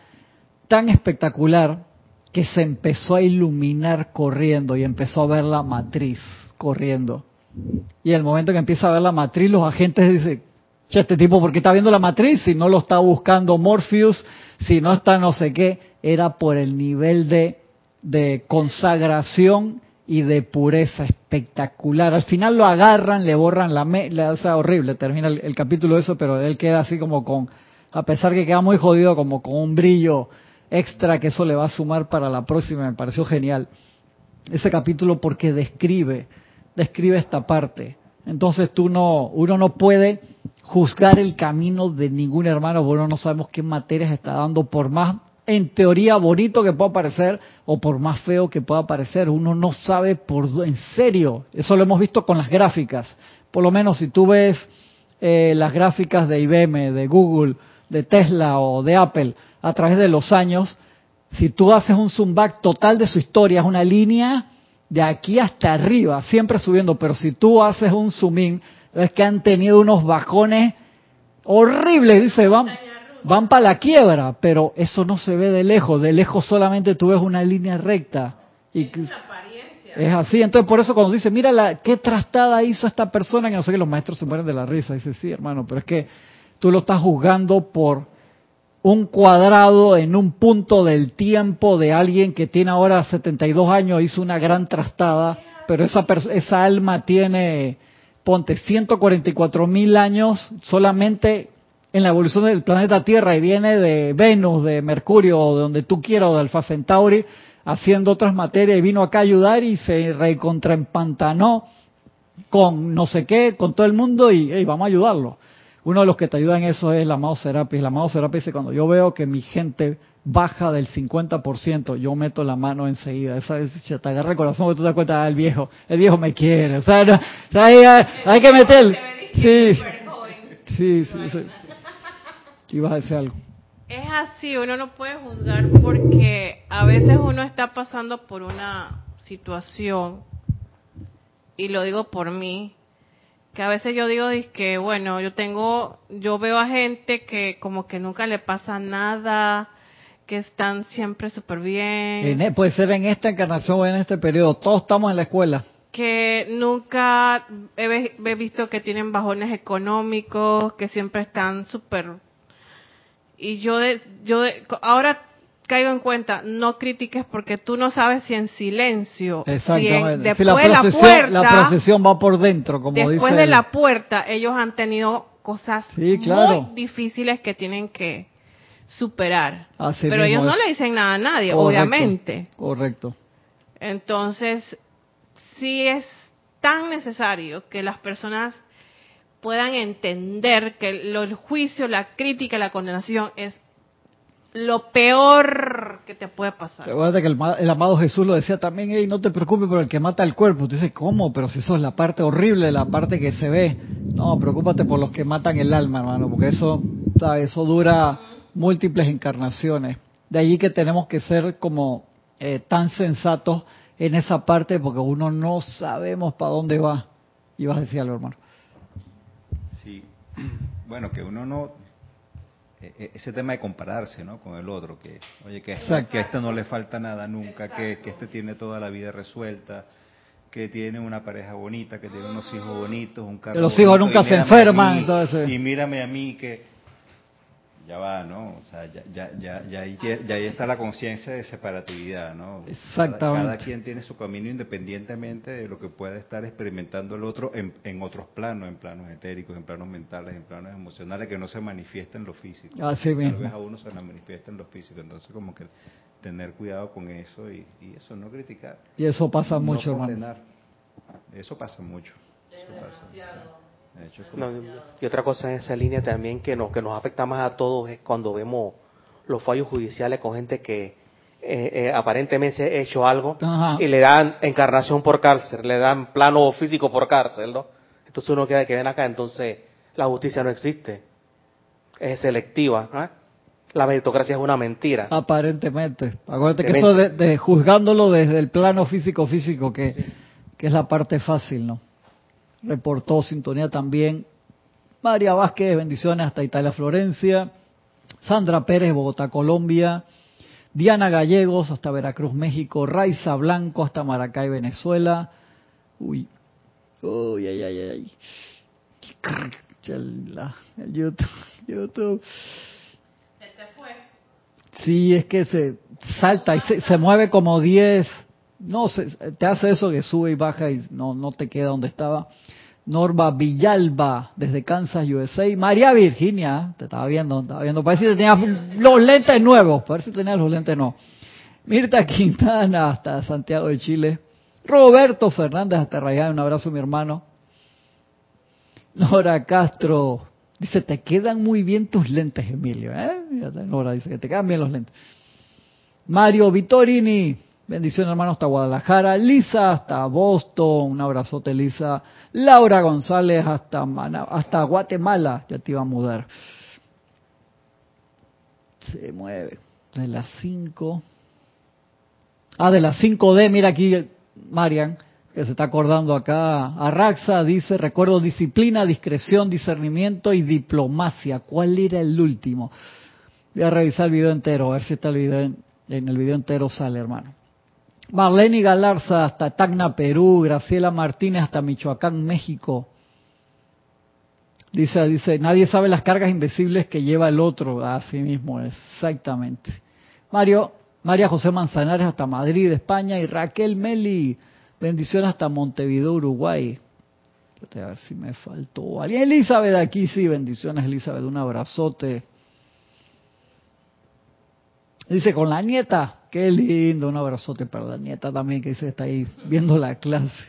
tan espectacular que se empezó a iluminar corriendo y empezó a ver la matriz corriendo. Y el momento que empieza a ver la matriz, los agentes dicen, "Che, este tipo, ¿por qué está viendo la matriz? Si no lo está buscando Morpheus, si no está no sé qué, era por el nivel de, de consagración y de pureza espectacular. Al final lo agarran, le borran la... Me o sea, horrible, termina el, el capítulo eso, pero él queda así como con, a pesar que queda muy jodido, como con un brillo extra que eso le va a sumar para la próxima, me pareció genial. Ese capítulo porque describe, describe esta parte. Entonces tú no, uno no puede juzgar el camino de ningún hermano, porque uno no sabemos qué materias está dando, por más en teoría bonito que pueda parecer o por más feo que pueda parecer, uno no sabe por en serio. Eso lo hemos visto con las gráficas. Por lo menos si tú ves eh, las gráficas de IBM, de Google, de Tesla o de Apple a través de los años, si tú haces un zoom back total de su historia, es una línea de aquí hasta arriba, siempre subiendo, pero si tú haces un zoom in, ves que han tenido unos bajones horribles, dice, van, van para la quiebra, pero eso no se ve de lejos, de lejos solamente tú ves una línea recta. Y que- es así, entonces por eso cuando dice, mira la, qué trastada hizo esta persona, que no sé que los maestros se mueren de la risa, dice, sí hermano, pero es que tú lo estás juzgando por un cuadrado en un punto del tiempo de alguien que tiene ahora 72 años, hizo una gran trastada, pero esa, esa alma tiene, ponte, 144 mil años solamente en la evolución del planeta Tierra y viene de Venus, de Mercurio, o de donde tú quieras, o de Alfa Centauri, haciendo otras materias y vino acá a ayudar y se recontraempantanó con no sé qué, con todo el mundo y hey, vamos a ayudarlo. Uno de los que te ayuda en eso es la amado Serapis. La amado Serapis dice, cuando yo veo que mi gente baja del 50%, yo meto la mano enseguida. Esa es, che, te agarra el corazón porque tú te das cuenta, ah, el viejo, el viejo me quiere. O sea, no- o sea, hay, hay que meter... Sí, sí, sí, sí. Ibas a decir algo. Es así, uno no puede juzgar porque a veces uno está pasando por una situación, y lo digo por mí, que a veces yo digo que bueno, yo tengo, yo veo a gente que como que nunca le pasa nada, que están siempre súper bien, En e- puede ser en esta encarnación o en este periodo. Todos estamos en la escuela. que nunca he, he visto que tienen bajones económicos, que siempre están súper... Y yo, de, yo de- ahora caigo en cuenta, no critiques porque tú no sabes si en silencio, si en- después Si la de la puerta, la procesión va por dentro, como después dice de la puerta, ellos han tenido cosas Sí, claro. muy difíciles que tienen que superar. Así Pero ellos no le dicen nada a nadie, Correcto, obviamente. Correcto. Entonces, sí es tan necesario que las personas puedan entender que el juicio, la crítica, la condenación es lo peor que te puede pasar. Recuerda que el, el amado Jesús lo decía también, hey, no te preocupes por el que mata el cuerpo. Tú dices, ¿cómo? Pero si eso es la parte horrible, la parte que se ve. No, preocúpate por los que matan el alma, hermano, porque eso, eso dura múltiples encarnaciones. De allí que tenemos que ser como eh, tan sensatos en esa parte, porque uno no sabemos para dónde va. Y vas a decir algo, hermano. Bueno, que uno no, e- e- ese tema de compararse ¿no? con el otro, que oye, que, Exacto. que a este no le falta nada nunca, que, que este tiene toda la vida resuelta, que tiene una pareja bonita, que tiene unos hijos bonitos, un carro Que los hijos nunca se enferman, mí, entonces. Y mírame a mí que ya va, ¿no? O sea, ya, ya, ya, ya, ahí, ya ahí está la conciencia de separatividad, ¿no? Exactamente. Cada, cada quien tiene su camino independientemente de lo que pueda estar experimentando el otro en, en otros planos, en planos etéricos, en planos mentales, en planos emocionales, que no se manifiesta en lo físico. Así Tal mismo. vez a uno se la manifiesta en lo físico, entonces como que tener cuidado con eso y, y eso, no criticar. Y eso pasa no mucho, hermano. condenar. Eso pasa mucho. Eso pasa. De hecho, es como- No, y otra cosa en esa línea también que nos, que nos afecta más a todos es cuando vemos los fallos judiciales con gente que eh, eh, aparentemente ha hecho algo Ajá. y le dan encarnación por cárcel, le dan plano físico por cárcel, ¿no? Entonces uno queda que ven acá, entonces la justicia no existe, es selectiva, la meritocracia es una mentira. Aparentemente. Acuérdate que eso de, de juzgándolo desde el plano físico-físico, que, que es la parte fácil, ¿no? Reportó sintonía también María Vázquez, bendiciones hasta Italia, Florencia. Sandra Pérez, Bogotá, Colombia. Diana Gallegos hasta Veracruz, México. Raiza Blanco hasta Maracay, Venezuela. Uy, uy, ay, ay, ay. El, el YouTube, YouTube. Sí, es que se salta y se, se mueve como 10. No, se, te hace eso que sube y baja y no, no te queda donde estaba. Norma Villalba, desde Kansas, USA. María Virginia, te estaba viendo, estaba viendo. Parece que tenías los lentes nuevos. Parece que tenías los lentes nuevos. Mirta Quintana, hasta Santiago de Chile. Roberto Fernández, hasta Rayán. Un abrazo, mi hermano. Nora Castro, dice, te quedan muy bien tus lentes, Emilio. ¿eh? Nora dice que te quedan bien los lentes. Mario Vitorini, bendiciones hermano hasta Guadalajara. Lisa hasta Boston, un abrazote Lisa. Laura González hasta, hasta Guatemala, ya te iba a mudar. Se mueve. De las 5. Ah, de las 5D, mira aquí, Marian, que se está acordando acá. Arraxa dice, recuerdo disciplina, discreción, discernimiento y diplomacia. ¿Cuál era el último? Voy a revisar el video entero, a ver si está el video en el video entero sale, hermano. Marlene Galarza hasta Tacna, Perú. Graciela Martínez hasta Michoacán, México. Dice, dice, nadie sabe las cargas invisibles que lleva el otro. Así mismo exactamente. Mario, María José Manzanares hasta Madrid, España. Y Raquel Meli, bendiciones hasta Montevideo, Uruguay. A ver si me faltó alguien. Elizabeth aquí, sí, bendiciones Elizabeth, un abrazote. Dice, con la nieta, qué lindo, un abrazote para la nieta también que dice está ahí viendo la clase.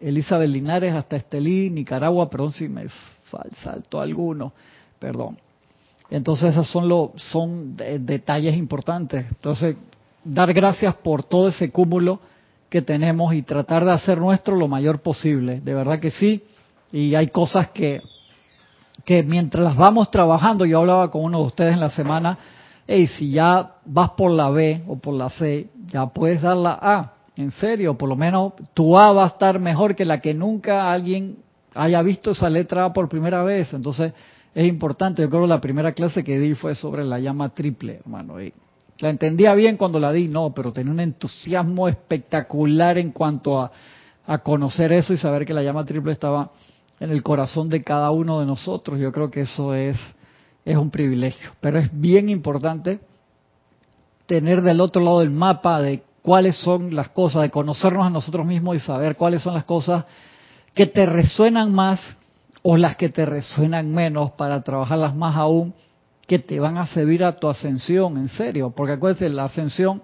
Elizabeth Linares hasta Estelí, Nicaragua, perdón si me saltó alguno, perdón. Entonces esos son, los son de- detalles importantes. Entonces, dar gracias por todo ese cúmulo que tenemos y tratar de hacer nuestro lo mayor posible. De verdad que sí. Y hay cosas que, que mientras las vamos trabajando, yo hablaba con uno de ustedes en la semana, hey, si ya vas por la B o por la C, ya puedes dar la A. En serio, por lo menos tu A va a estar mejor que la que nunca alguien haya visto esa letra A por primera vez. Entonces, es importante. Yo creo que la primera clase que di fue sobre la llama triple, hermano. Y la entendía bien cuando la di, no, pero tenía un entusiasmo espectacular en cuanto a, a conocer eso y saber que la llama triple estaba en el corazón de cada uno de nosotros. Yo creo que eso es, es un privilegio. Pero es bien importante tener del otro lado del mapa de cuáles son las cosas, de conocernos a nosotros mismos y saber cuáles son las cosas que te resuenan más o las que te resuenan menos para trabajarlas más aún que te van a servir a tu ascensión, en serio, porque acuérdense, la ascensión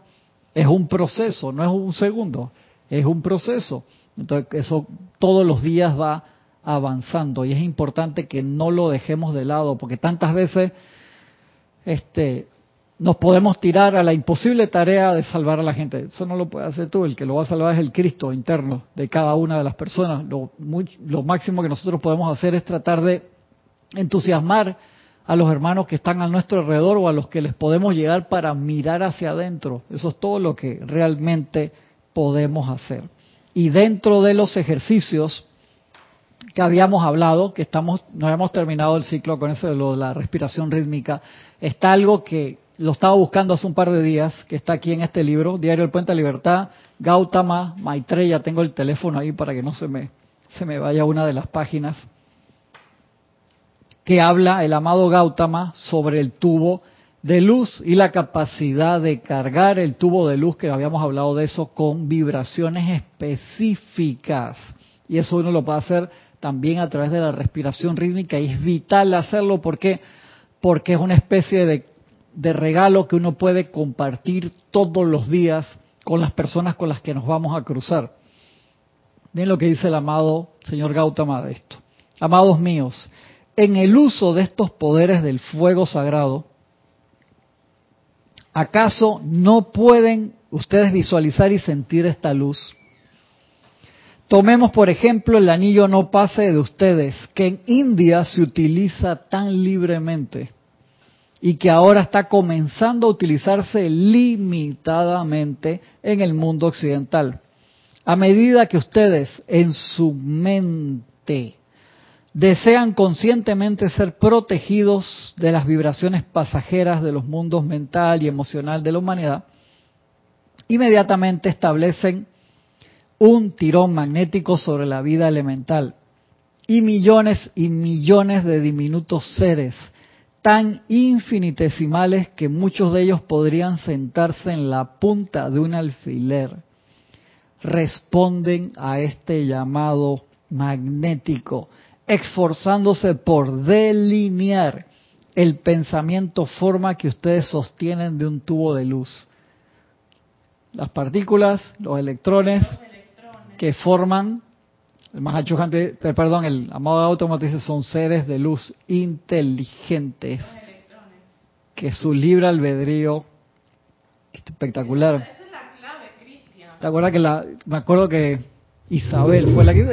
es un proceso, no es un segundo, es un proceso. Entonces, eso todos los días va avanzando y es importante que no lo dejemos de lado, porque tantas veces este nos podemos tirar a la imposible tarea de salvar a la gente. Eso no lo puede hacer tú, el que lo va a salvar es el Cristo interno de cada una de las personas. Lo, lo máximo que nosotros podemos hacer es tratar de entusiasmar a los hermanos que están a nuestro alrededor o a los que les podemos llegar para mirar hacia adentro. Eso es todo lo que realmente podemos hacer. Y dentro de los ejercicios que habíamos hablado, que estamos, no habíamos terminado el ciclo con eso de, lo de la respiración rítmica, está algo que lo estaba buscando hace un par de días, que está aquí en este libro, Diario El Puente de Libertad, Gautama Maitreya, tengo el teléfono ahí para que no se me, se me vaya una de las páginas, que habla el amado Gautama sobre el tubo de luz y la capacidad de cargar el tubo de luz, que habíamos hablado de eso, con vibraciones específicas. Y eso uno lo puede hacer también a través de la respiración rítmica y es vital hacerlo porque porque es una especie de, de regalo que uno puede compartir todos los días con las personas con las que nos vamos a cruzar. Miren lo que dice el amado señor Gautama de esto. Amados míos, en el uso de estos poderes del fuego sagrado, ¿acaso no pueden ustedes visualizar y sentir esta luz? Tomemos, por ejemplo, el anillo no pase de ustedes, que en India se utiliza tan libremente y que ahora está comenzando a utilizarse limitadamente en el mundo occidental. A medida que ustedes en su mente desean conscientemente ser protegidos de las vibraciones pasajeras de los mundos mental y emocional de la humanidad, inmediatamente establecen un tirón magnético sobre la vida elemental y millones y millones de diminutos seres tan infinitesimales que muchos de ellos podrían sentarse en la punta de un alfiler, responden a este llamado magnético, esforzándose por delinear el pensamiento forma que ustedes sostienen de un tubo de luz. Las partículas, los electrones, que forman, el más perdón, el amado automático dice, son seres de luz inteligentes, que su libre albedrío espectacular. Esa es la clave, Cristian. ¿Te acuerdas que la, me acuerdo que Isabel fue la que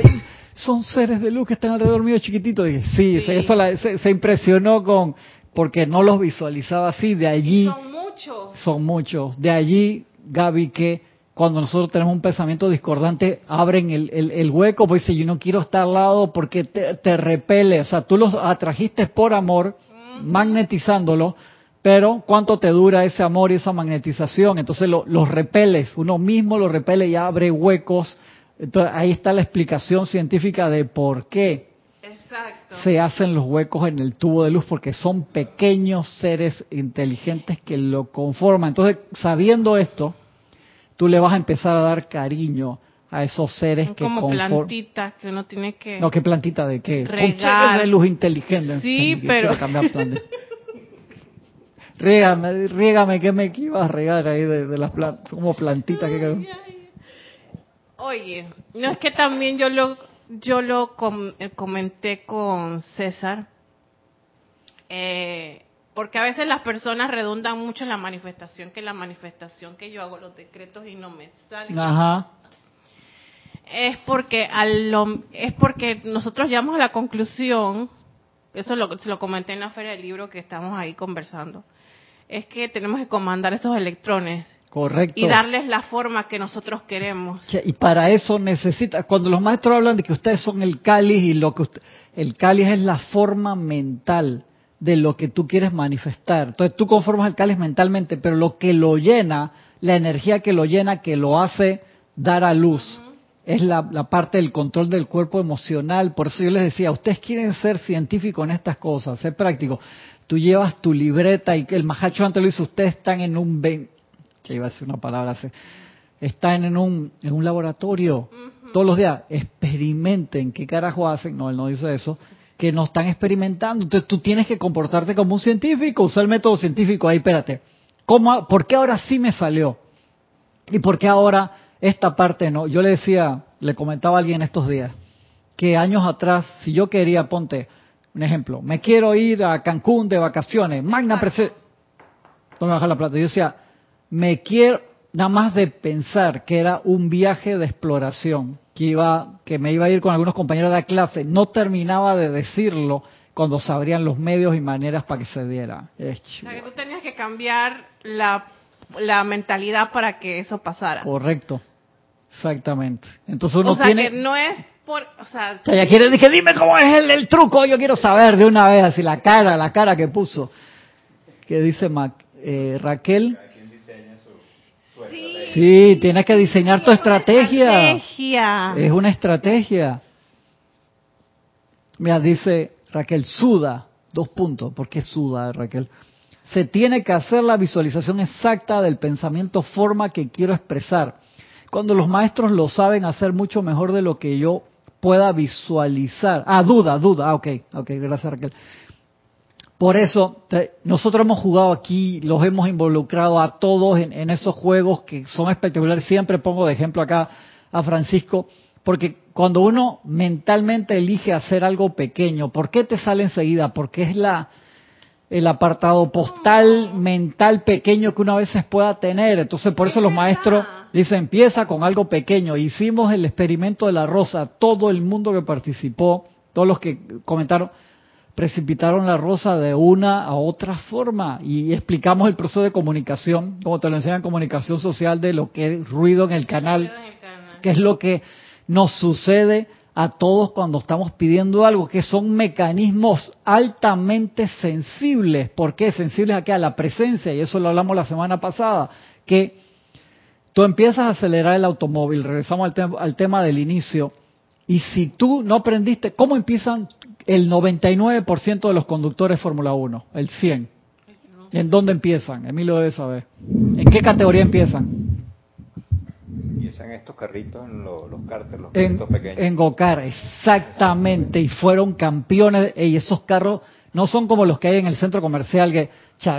son seres de luz que están alrededor mío chiquititos? Dije, sí, Sí. Eso la- se, se impresionó con, porque no los visualizaba así, de allí Son muchos. son muchos. De allí, Gaby, que cuando nosotros tenemos un pensamiento discordante, abren el, el- el hueco, pues dice, yo no quiero estar al lado porque te, te repele. O sea, tú los atrajiste por amor, magnetizándolo, pero ¿cuánto te dura ese amor y esa magnetización? Entonces lo- los repeles, uno mismo los repele y abre huecos. Entonces ahí está la explicación científica de por qué Exacto. se hacen los huecos en el tubo de luz porque son pequeños seres inteligentes que lo conforman. Entonces, sabiendo esto, tú le vas a empezar a dar cariño a esos seres Son que como plantitas que uno tiene que... No, ¿qué plantita de qué? Regar. de luz inteligentes. Sí, pero- cambiar plan de- Riégame, riégame, ¿qué me que ibas a regar ahí de, de las plantas? Como plantitas que... Oye, no es que también yo lo yo lo com- eh, comenté con César, eh, porque a veces las personas redundan mucho en la manifestación, que la manifestación que yo hago los decretos y no me salen. Ajá. Es porque a lo- es porque nosotros llegamos a la conclusión, eso lo, se lo comenté en la feria del libro que estamos ahí conversando, es que tenemos que comandar esos electrones Correcto. y darles la forma que nosotros queremos. Que- Y para eso necesita, cuando los maestros hablan de que ustedes son el cáliz y lo que usted- el cáliz es la forma mental de lo que tú quieres manifestar. Entonces tú conformas el cáliz mentalmente, pero lo que lo llena, la energía que lo llena, que lo hace dar a luz, es la, la parte del control del cuerpo emocional. Por eso yo les decía, ustedes quieren ser científicos en estas cosas, ser prácticos. Tú llevas tu libreta y que el majacho antes lo dice, ustedes están en un... que iba a decir una palabra así están en un, en un laboratorio todos los días, experimenten qué carajo hacen, no, él no dice eso, que no están experimentando. Entonces tú tienes que comportarte como un científico, usar el método científico. Ahí, espérate, ¿cómo, ¿por qué ahora sí me salió? ¿Y por qué ahora esta parte no? Yo le decía, le comentaba a alguien estos días, que años atrás, si yo quería, ponte un ejemplo, me quiero ir a Cancún de vacaciones, magna presencia, no me baja la plata. Yo decía, me quiero, nada más de pensar que era un viaje de exploración, que iba, que me iba a ir con algunos compañeros de la clase, no terminaba de decirlo cuando se abrían los medios y maneras para que se diera. Es O sea, que tú tenías que cambiar la, la mentalidad para que eso pasara. correcto. Exactamente. Entonces uno o sea, tiene... que no es por, o sea, O sea, ella quiere decir, dime cómo es el, el truco, yo quiero saber de una vez, así la cara, la cara que puso. Que dice Mac- eh, Raquel. Sí, tienes que diseñar tu estrategia. estrategia. Es una estrategia. Mira, dice Raquel, suda, dos puntos. ¿Por qué suda, Raquel? Se tiene que hacer la visualización exacta del pensamiento forma que quiero expresar. Cuando los maestros lo saben hacer mucho mejor de lo que yo pueda visualizar. Ah, duda, duda. Ah, ok, ok, gracias Raquel. Por eso, te- nosotros hemos jugado aquí, los hemos involucrado a todos en, en esos juegos que son espectaculares. Siempre pongo de ejemplo acá a Francisco, porque cuando uno mentalmente elige hacer algo pequeño, ¿por qué te sale enseguida? Porque es la el apartado postal mental pequeño que uno a veces pueda tener. Entonces, por eso los maestros dicen, empieza con algo pequeño. Hicimos el experimento de la rosa, todo el mundo que participó, todos los que comentaron, precipitaron la rosa de una a otra forma. Y explicamos el proceso de comunicación, como te lo enseñan en comunicación social, de lo que es ruido en el canal, que es lo que nos sucede a todos cuando estamos pidiendo algo, que son mecanismos altamente sensibles. ¿Por qué? Sensibles aquí a la presencia, y eso lo hablamos la semana pasada, que tú empiezas a acelerar el automóvil, regresamos al, tem- al tema del inicio, y si tú no aprendiste, ¿cómo empiezan el 99% de los conductores Fórmula 1? El 100. ¿En dónde empiezan? Emilio debe saber. ¿En qué categoría empiezan? Empiezan estos carritos en lo- los cárteles, los En, carritos pequeños. en Gocar, exactamente, y fueron campeones, y esos carros no son como los que hay en el centro comercial, que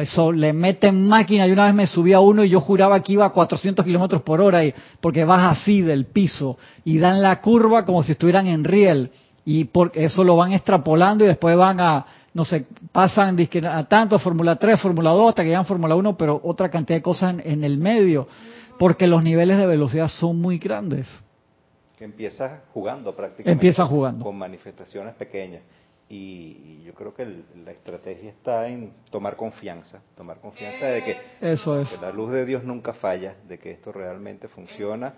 eso, le meten máquina, y una vez me subí a uno y yo juraba que iba a 400 kilómetros por hora, y, porque vas así del piso, y dan la curva como si estuvieran en riel, y por, eso lo van extrapolando y después van a, no sé, pasan a tanto, Fórmula 3, Fórmula 2, hasta que llegan a Fórmula 1, pero otra cantidad de cosas en- en el medio, porque los niveles de velocidad son muy grandes. que empieza jugando prácticamente. Empieza jugando. Con manifestaciones pequeñas. Y, y yo creo que el- la estrategia está en tomar confianza, tomar confianza de que, Eso es. que la luz de Dios nunca falla, de que esto realmente funciona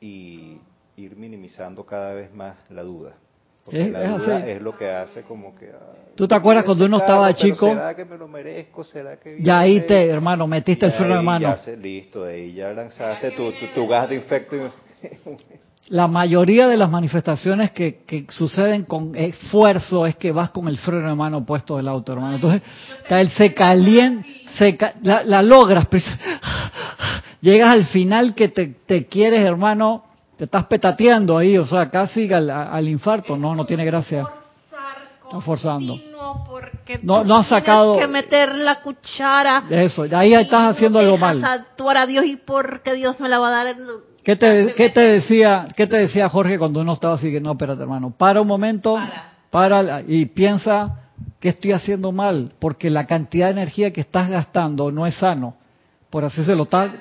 y ir minimizando cada vez más la duda. Porque Es- la es duda así. es lo que hace como que... ay, ¿Tú te acuerdas cuando uno estaba chico? ¿Será que me lo merezco? ¿Será que Ya ahí te, hermano, metiste el freno de ahí mano. Ya se, listo, ahí ya lanzaste tu, tu, tu gas de infecto. y- La mayoría de las manifestaciones que, que suceden con esfuerzo es que vas con el freno de mano puesto del auto, hermano. Entonces, está él se calienta, se ca- la, la logras, pero llegas al final que te, te quieres, hermano, te estás petateando ahí, o sea, casi al, al infarto. No, no tiene gracia. Está forzando. porque No, no has tienes sacado- que meter la cuchara. Eso, ahí estás haciendo algo mal. actuar a Dios y porque Dios me la va a dar. ¿Qué te, qué te decía, qué te decía Jorge cuando uno estaba así que no, espérate hermano, para un momento, para, y piensa que estoy haciendo mal, porque la cantidad de energía que estás gastando no es sano. Por así se lo está,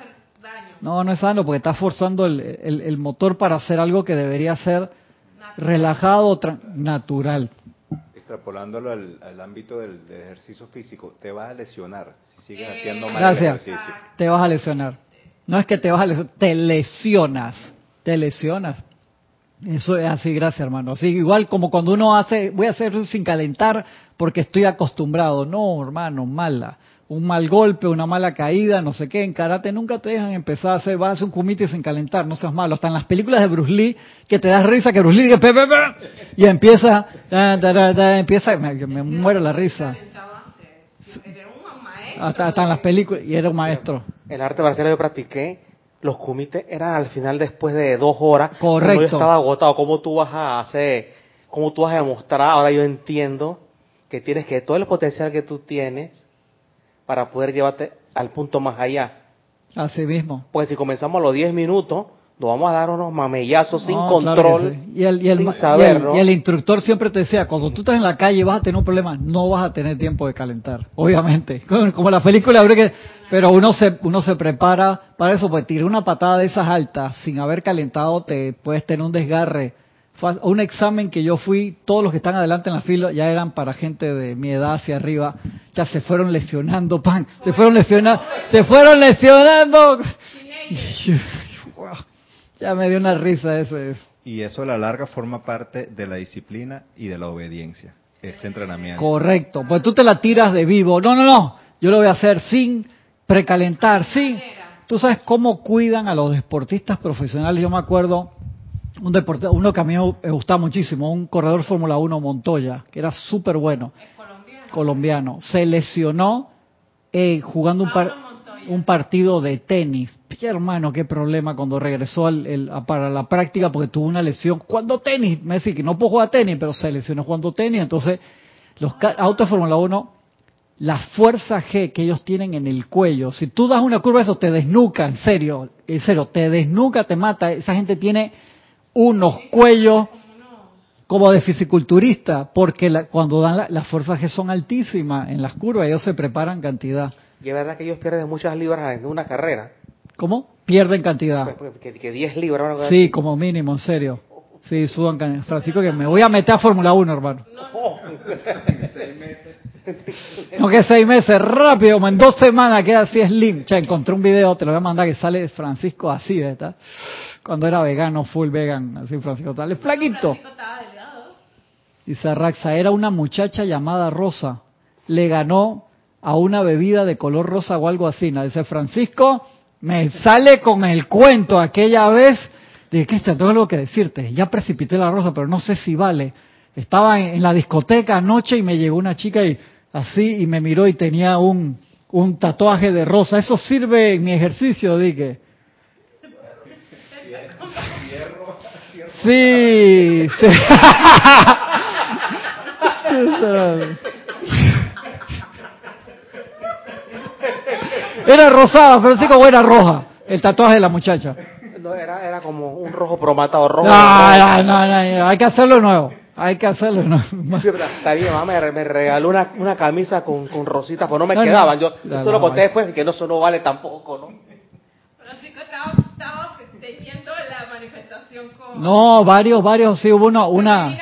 no, no es sano, porque estás forzando el, el- el motor para hacer algo que debería ser relajado, tra- natural. Extrapolándolo al, al ámbito del, del ejercicio físico, te vas a lesionar si sigues haciendo mal Gracias. el ejercicio. Te vas a lesionar. No es que te vas a lesionar, te lesionas. Te lesionas. Eso es así, gracias hermano. Así igual como cuando uno hace, voy a hacer eso sin calentar porque estoy acostumbrado. No, hermano, mala. Un mal golpe, una mala caída, no sé qué. En karate nunca te dejan empezar a hacer, vas a hacer un kumite sin calentar, no seas malo. Hasta en las películas de Bruce Lee, que te das risa, que Bruce Lee dice, y empieza, ta, ta, ta, empieza, me, me muero la risa. Hasta, hasta en las películas, y era un maestro. El arte marcial que yo practiqué, los comités eran al final después de dos horas. Correcto. Yo estaba agotado. ¿Cómo tú vas a hacer, cómo tú vas a demostrar? Ahora yo entiendo que tienes que todo el potencial que tú tienes para poder llevarte al punto más allá. Así mismo. Pues si comenzamos a los 10 minutos, nos vamos a dar unos mamellazos sin No, claro que control, sí. y, el, y, el, sin y el- saber, ¿no? y el instructor siempre te decía, cuando tú estás en la calle y vas a tener un problema, no vas a tener tiempo de calentar, obviamente. Como, la película, habría que, pero uno se, uno se prepara para eso, pues tirar una patada de esas altas sin haber calentado, te puedes tener un desgarre. Un examen que yo fui, todos los que están adelante en la fila ya eran para gente de mi edad hacia arriba, ya se fueron lesionando, pan, se fueron lesionando, se fueron lesionando. Ya me dio una risa eso. Y eso a la larga forma parte de la disciplina y de la obediencia, ese entrenamiento. Correcto, pues tú te la tiras de vivo. No, no, no, yo lo voy a hacer sin precalentar, sin... Tú sabes cómo cuidan a los deportistas profesionales. Yo me acuerdo, un deporte, uno que a mí me gustaba muchísimo, un corredor Fórmula 1 Montoya, que era súper bueno, colombiano. colombiano. Se lesionó eh, jugando un, par- Montoya. Un partido de tenis. Pilla, hermano, qué problema cuando regresó al- para la práctica porque tuvo una lesión. Cuando tenis, me decía que no puedo jugar tenis, pero se lesionó jugando tenis. Entonces, los autos de Fórmula 1, la fuerza G que ellos tienen en el cuello, si tú das una curva, eso te desnuca, en serio, en serio, te desnuca, te mata. Esa gente tiene unos cuellos como de fisiculturista, porque la- cuando dan la- las fuerzas G son altísimas en las curvas, ellos se preparan cantidad. Y es verdad que ellos pierden muchas libras en una carrera. ¿Cómo? Pierden cantidad. Pues, pues, Que, que 10 libras. cosa Sí, como mínimo, en serio. Sí, sudan can- Francisco, que me voy a meter a Fórmula 1, hermano. No que seis meses, rápido, como en dos semanas queda así slim. Ya encontré un video, te lo voy a mandar, que sale Francisco así, ¿verdad? Cuando era vegano, full vegan, así Francisco, tal, es flaquito. Francisco estaba delgado. Dice Raxa, era una muchacha llamada Rosa. Le ganó a una bebida de color rosa o algo así. Dice Francisco, me sale con el cuento aquella vez. Dije, Cristian, tengo algo que decirte. Ya precipité la rosa, pero no sé si vale. Estaba en, en la discoteca anoche y me llegó una chica y así y me miró y tenía un, un tatuaje de rosa. Eso sirve en mi ejercicio, dije. Sí, sí. Era rosada, Francisco, o era roja, el tatuaje de la muchacha. No, era, era como un rojo promatado, rojo. No, no, no, no, hay que hacerlo nuevo, hay que hacerlo nuevo. Está bien, mamá, me, regaló una, una camisa con, con rositas, pues no me No, quedaban. Yo No, eso lo no, conté después, que no, eso no vale tampoco, ¿no? Francisco estaba, estaba teniendo la manifestación con... No, varios, varios, sí, hubo una, una,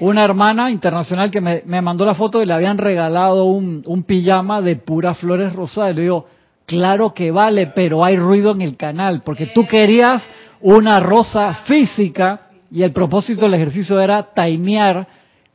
una hermana internacional que me, me mandó la foto y le habían regalado un, un pijama de puras flores rosadas. Y le digo, claro que vale, pero hay ruido en el canal, porque tú querías una rosa física y el propósito del ejercicio era timear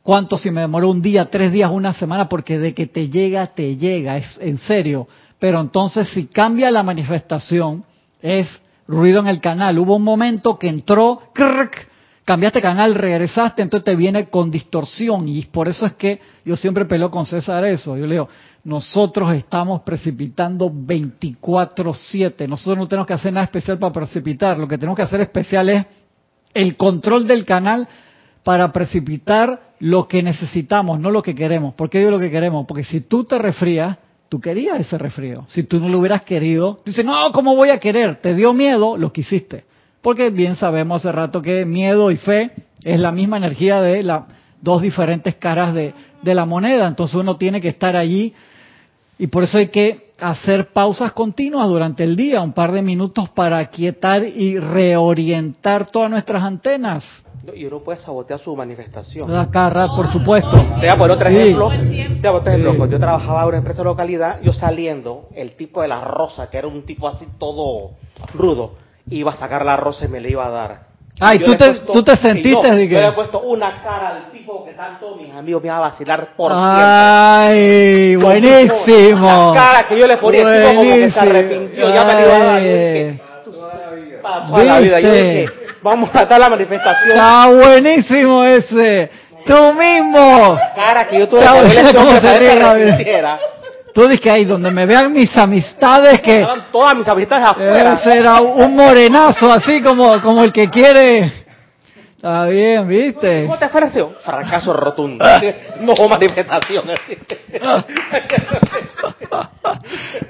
cuánto si me demoró un día, tres días, una semana, porque de que te llega, te llega, es en serio. Pero entonces si cambia la manifestación, es ruido en el canal. Hubo un momento que entró, crrrc, cambiaste canal, regresaste, entonces te viene con distorsión. Y por eso es que yo siempre peleo con César eso. Yo le digo, nosotros estamos precipitando 24-7. Nosotros no tenemos que hacer nada especial para precipitar. Lo que tenemos que hacer especial es el control del canal para precipitar lo que necesitamos, no lo que queremos. ¿Por qué digo lo que queremos? Porque si tú te resfrías, tú querías ese resfrío. Si tú no lo hubieras querido, dices, no, ¿cómo voy a querer? Te dio miedo, lo quisiste. Porque bien sabemos hace rato que miedo y fe es la misma energía de las dos diferentes caras de la moneda. Entonces uno tiene que estar allí y por eso hay que hacer pausas continuas durante el día, un par de minutos para quietar y reorientar todas nuestras antenas. Y uno puede sabotear su manifestación. Cada por supuesto. Te voy a poner otro Sí. ejemplo. Te voy a poner otro ejemplo. Yo trabajaba en una empresa de localidad, yo saliendo, el tipo de la rosa, que era un tipo así todo rudo, iba a sacar la rosa y me la iba a dar. Ay, Yo tú te- puesto- tú te sentiste no, Yo le he puesto una cara al tipo que tanto mis amigos me iban a vacilar por Ay, siempre. buenísimo. La cara que yo le ponía, el tipo como que se arrepintió, ya me la iba a dar. Yo dije, Ay. para toda la vida. Yo dije, vamos a tratar la manifestación. Está buenísimo ese. Tú mismo. cara que yo tuve que hacerle para se que. Tú dices que ahí donde me vean mis amistades que Estaban todas mis amistades afuera. ese era un morenazo así como como el que quiere. Está bien, ¿viste? ¿Cómo te pareció? Fracaso rotundo. No manifestación.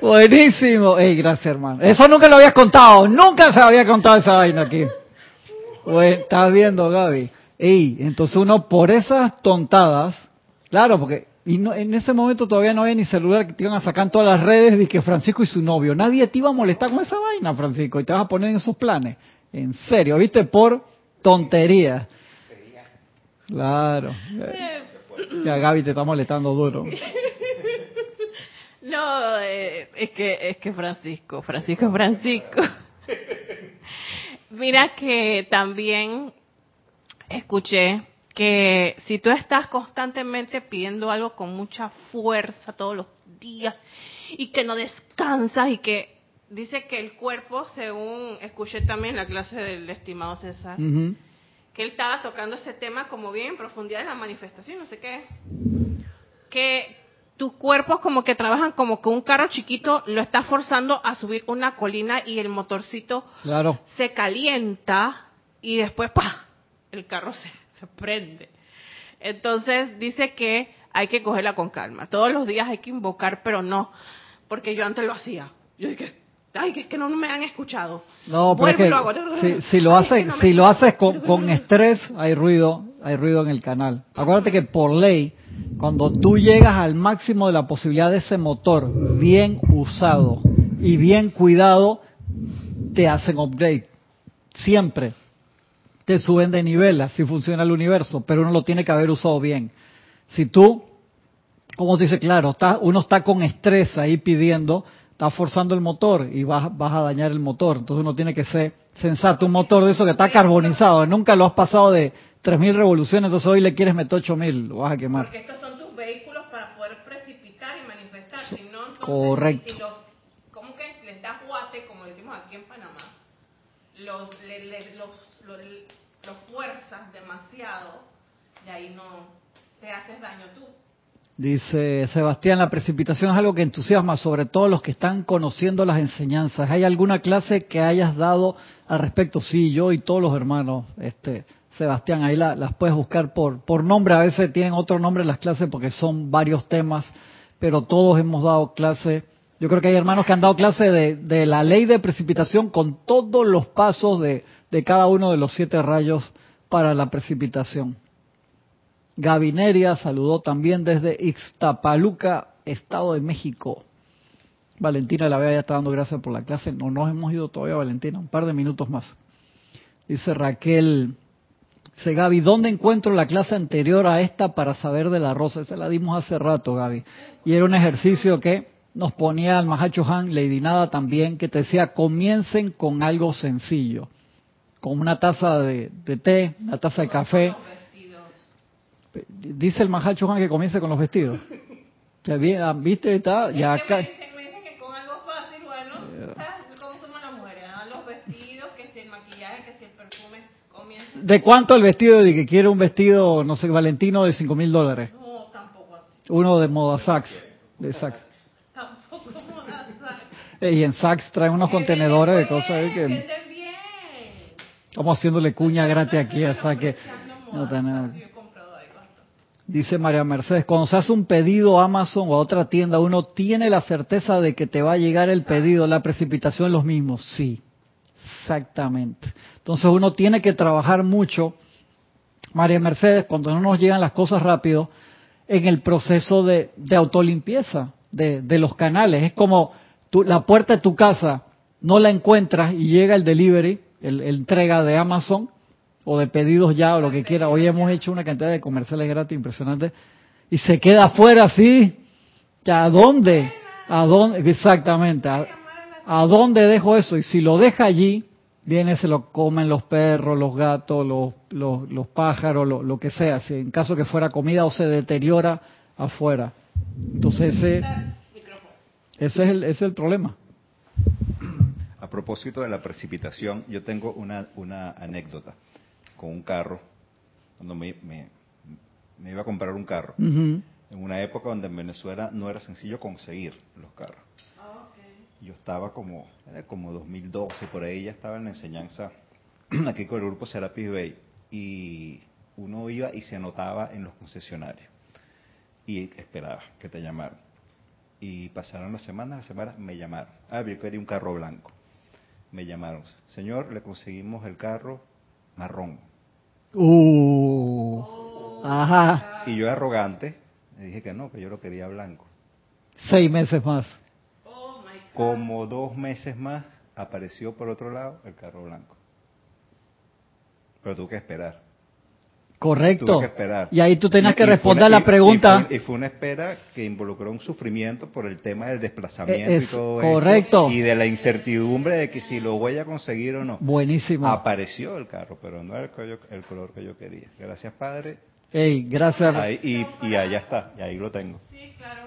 Buenísimo. Ey, gracias, hermano. Eso nunca lo habías contado. Nunca se había contado esa vaina aquí. Bueno, estás viendo, Gaby. Ey, entonces uno por esas tontadas, claro, porque y no- en ese momento todavía no había ni celular que te iban a sacar en todas las redes de que Francisco y su novio. Nadie te iba a molestar con esa vaina, Francisco, y te vas a poner en esos planes. En serio, ¿viste? Por tonterías. Claro. Ya Gaby te está molestando duro. No, eh, es que es que Francisco, Francisco Francisco. Mira que también escuché que si tú estás constantemente pidiendo algo con mucha fuerza todos los días y que no descansas y que dice que el cuerpo, según escuché también la clase del estimado César, que él estaba tocando ese tema como bien en profundidad de la manifestación, no sé qué, que tus cuerpos como que trabajan como que un carro chiquito lo está forzando a subir una colina y el motorcito Claro. se calienta y después ¡pah! el carro se, se prende. Entonces dice que hay que cogerla con calma. Todos los días hay que invocar, pero no, porque yo antes lo hacía. Yo dije, ay, que es que no me han escuchado. No, pero es Vuelvo y que lo hago. si, si lo haces, no si lo haces con, con estrés, hay ruido, hay ruido en el canal. Acuérdate que por ley, cuando tú llegas al máximo de la posibilidad de ese motor bien usado y bien cuidado, te hacen upgrade. Siempre. Te suben de nivel, así funciona el universo, pero uno lo tiene que haber usado bien. Si tú, como te dice, claro, está, uno está con estrés ahí pidiendo, está forzando el motor y vas, vas a dañar el motor. Entonces uno tiene que ser sensato. Un motor de eso que está carbonizado, nunca lo has pasado de 3.000 revoluciones, entonces hoy le quieres meter 8.000, lo vas a quemar. Porque estos son tus vehículos para poder precipitar y manifestar. Si no, entonces, Correcto. Si los, ¿Cómo que les das guate, como decimos aquí en Panamá? Los, le- le- los, los fuerzas demasiado y ahí no te haces daño tú. Dice Sebastián, la precipitación es algo que entusiasma, sobre todo los que están conociendo las enseñanzas. ¿Hay alguna clase que hayas dado al respecto? Sí, yo y todos los hermanos, este, Sebastián, ahí la- las puedes buscar por, por nombre. A veces tienen otro nombre las clases porque son varios temas, pero todos hemos dado clase. Yo creo que hay hermanos que han dado clase de, la ley de precipitación con todos los pasos de, de cada uno de los siete rayos para la precipitación. Gabineria saludó también desde Ixtapaluca, Estado de México. Valentina la vea ya está dando gracias por la clase. No nos hemos ido todavía, Valentina, un par de minutos más. Dice Raquel, dice Gaby, ¿dónde encuentro la clase anterior a esta para saber de la rosa? Esa la dimos hace rato, Gaby. Y era un ejercicio que nos ponía al Mahacho Han, Lady Nada también, que te decía, comiencen con algo sencillo. Con una taza de, de té, una taza de café. Dice el Mahacho Han que comience con los vestidos. Vi- ah, ¿Viste? Está, ya Es que acá. me dicen, me dicen que con algo fácil, bueno, ¿sabes cómo somos las mujeres? ah? Los vestidos, que si el maquillaje, que si el perfume, comienza. ¿De cuánto el vestido? De que quiere un vestido, no sé, Valentino de cinco mil dólares. No, tampoco así. Uno de moda Saks. De Saks. Tampoco como la Eh, Y en Saks traen unos contenedores de cosas ahí Que que estamos haciéndole cuña gratis aquí, o sea que no tenemos. Dice María Mercedes, cuando se hace un pedido a Amazon o a otra tienda, uno tiene la certeza de que te va a llegar el pedido, la precipitación es los mismos. Sí, exactamente. Entonces uno tiene que trabajar mucho, María Mercedes, cuando no nos llegan las cosas rápido, en el proceso de, de autolimpieza de, de los canales. Es como la puerta de tu casa no la encuentras y llega el delivery, el, entrega de Amazon o de pedidos ya o lo que quiera. Hoy hemos hecho una cantidad de comerciales gratis impresionante y se queda afuera así. ¿A dónde? ¿A dónde? Exactamente. ¿A, a dónde dejo eso? Y si lo deja allí, viene, se lo comen los perros, los gatos, los, los, los pájaros, lo, lo que sea. Si en caso que fuera comida o se deteriora afuera. Entonces ese, ese, es, el, ese es el problema. A propósito de la precipitación, yo tengo una, una anécdota con un carro, cuando me, me- me iba a comprar un carro, en una época donde en Venezuela no era sencillo conseguir los carros. Yo estaba como, era como 2012, por ahí ya estaba en la enseñanza aquí con el grupo Serapis Bay, y uno iba y se anotaba en los concesionarios, y esperaba que te llamaran. Y pasaron las semanas, las semanas me llamaron. Ah, yo quería un carro blanco. Me llamaron. Señor, le conseguimos el carro marrón. Uh, ajá. Y yo arrogante, le dije que no, que yo lo quería blanco. Seis meses más. Como dos meses más, apareció por otro lado el carro blanco. Pero tuve que esperar. Correcto. Tuve que esperar. Y ahí tú tenías que responder una- la pregunta. Y fue, y fue una espera que involucró un sufrimiento por el tema del desplazamiento es y todo correcto. esto, y de la incertidumbre de que si lo voy a conseguir o no. Buenísimo. Apareció el carro, pero no era el, color- el color que yo quería. Gracias, Padre. Ey, gracias. Ahí, y, y allá está, y ahí lo tengo.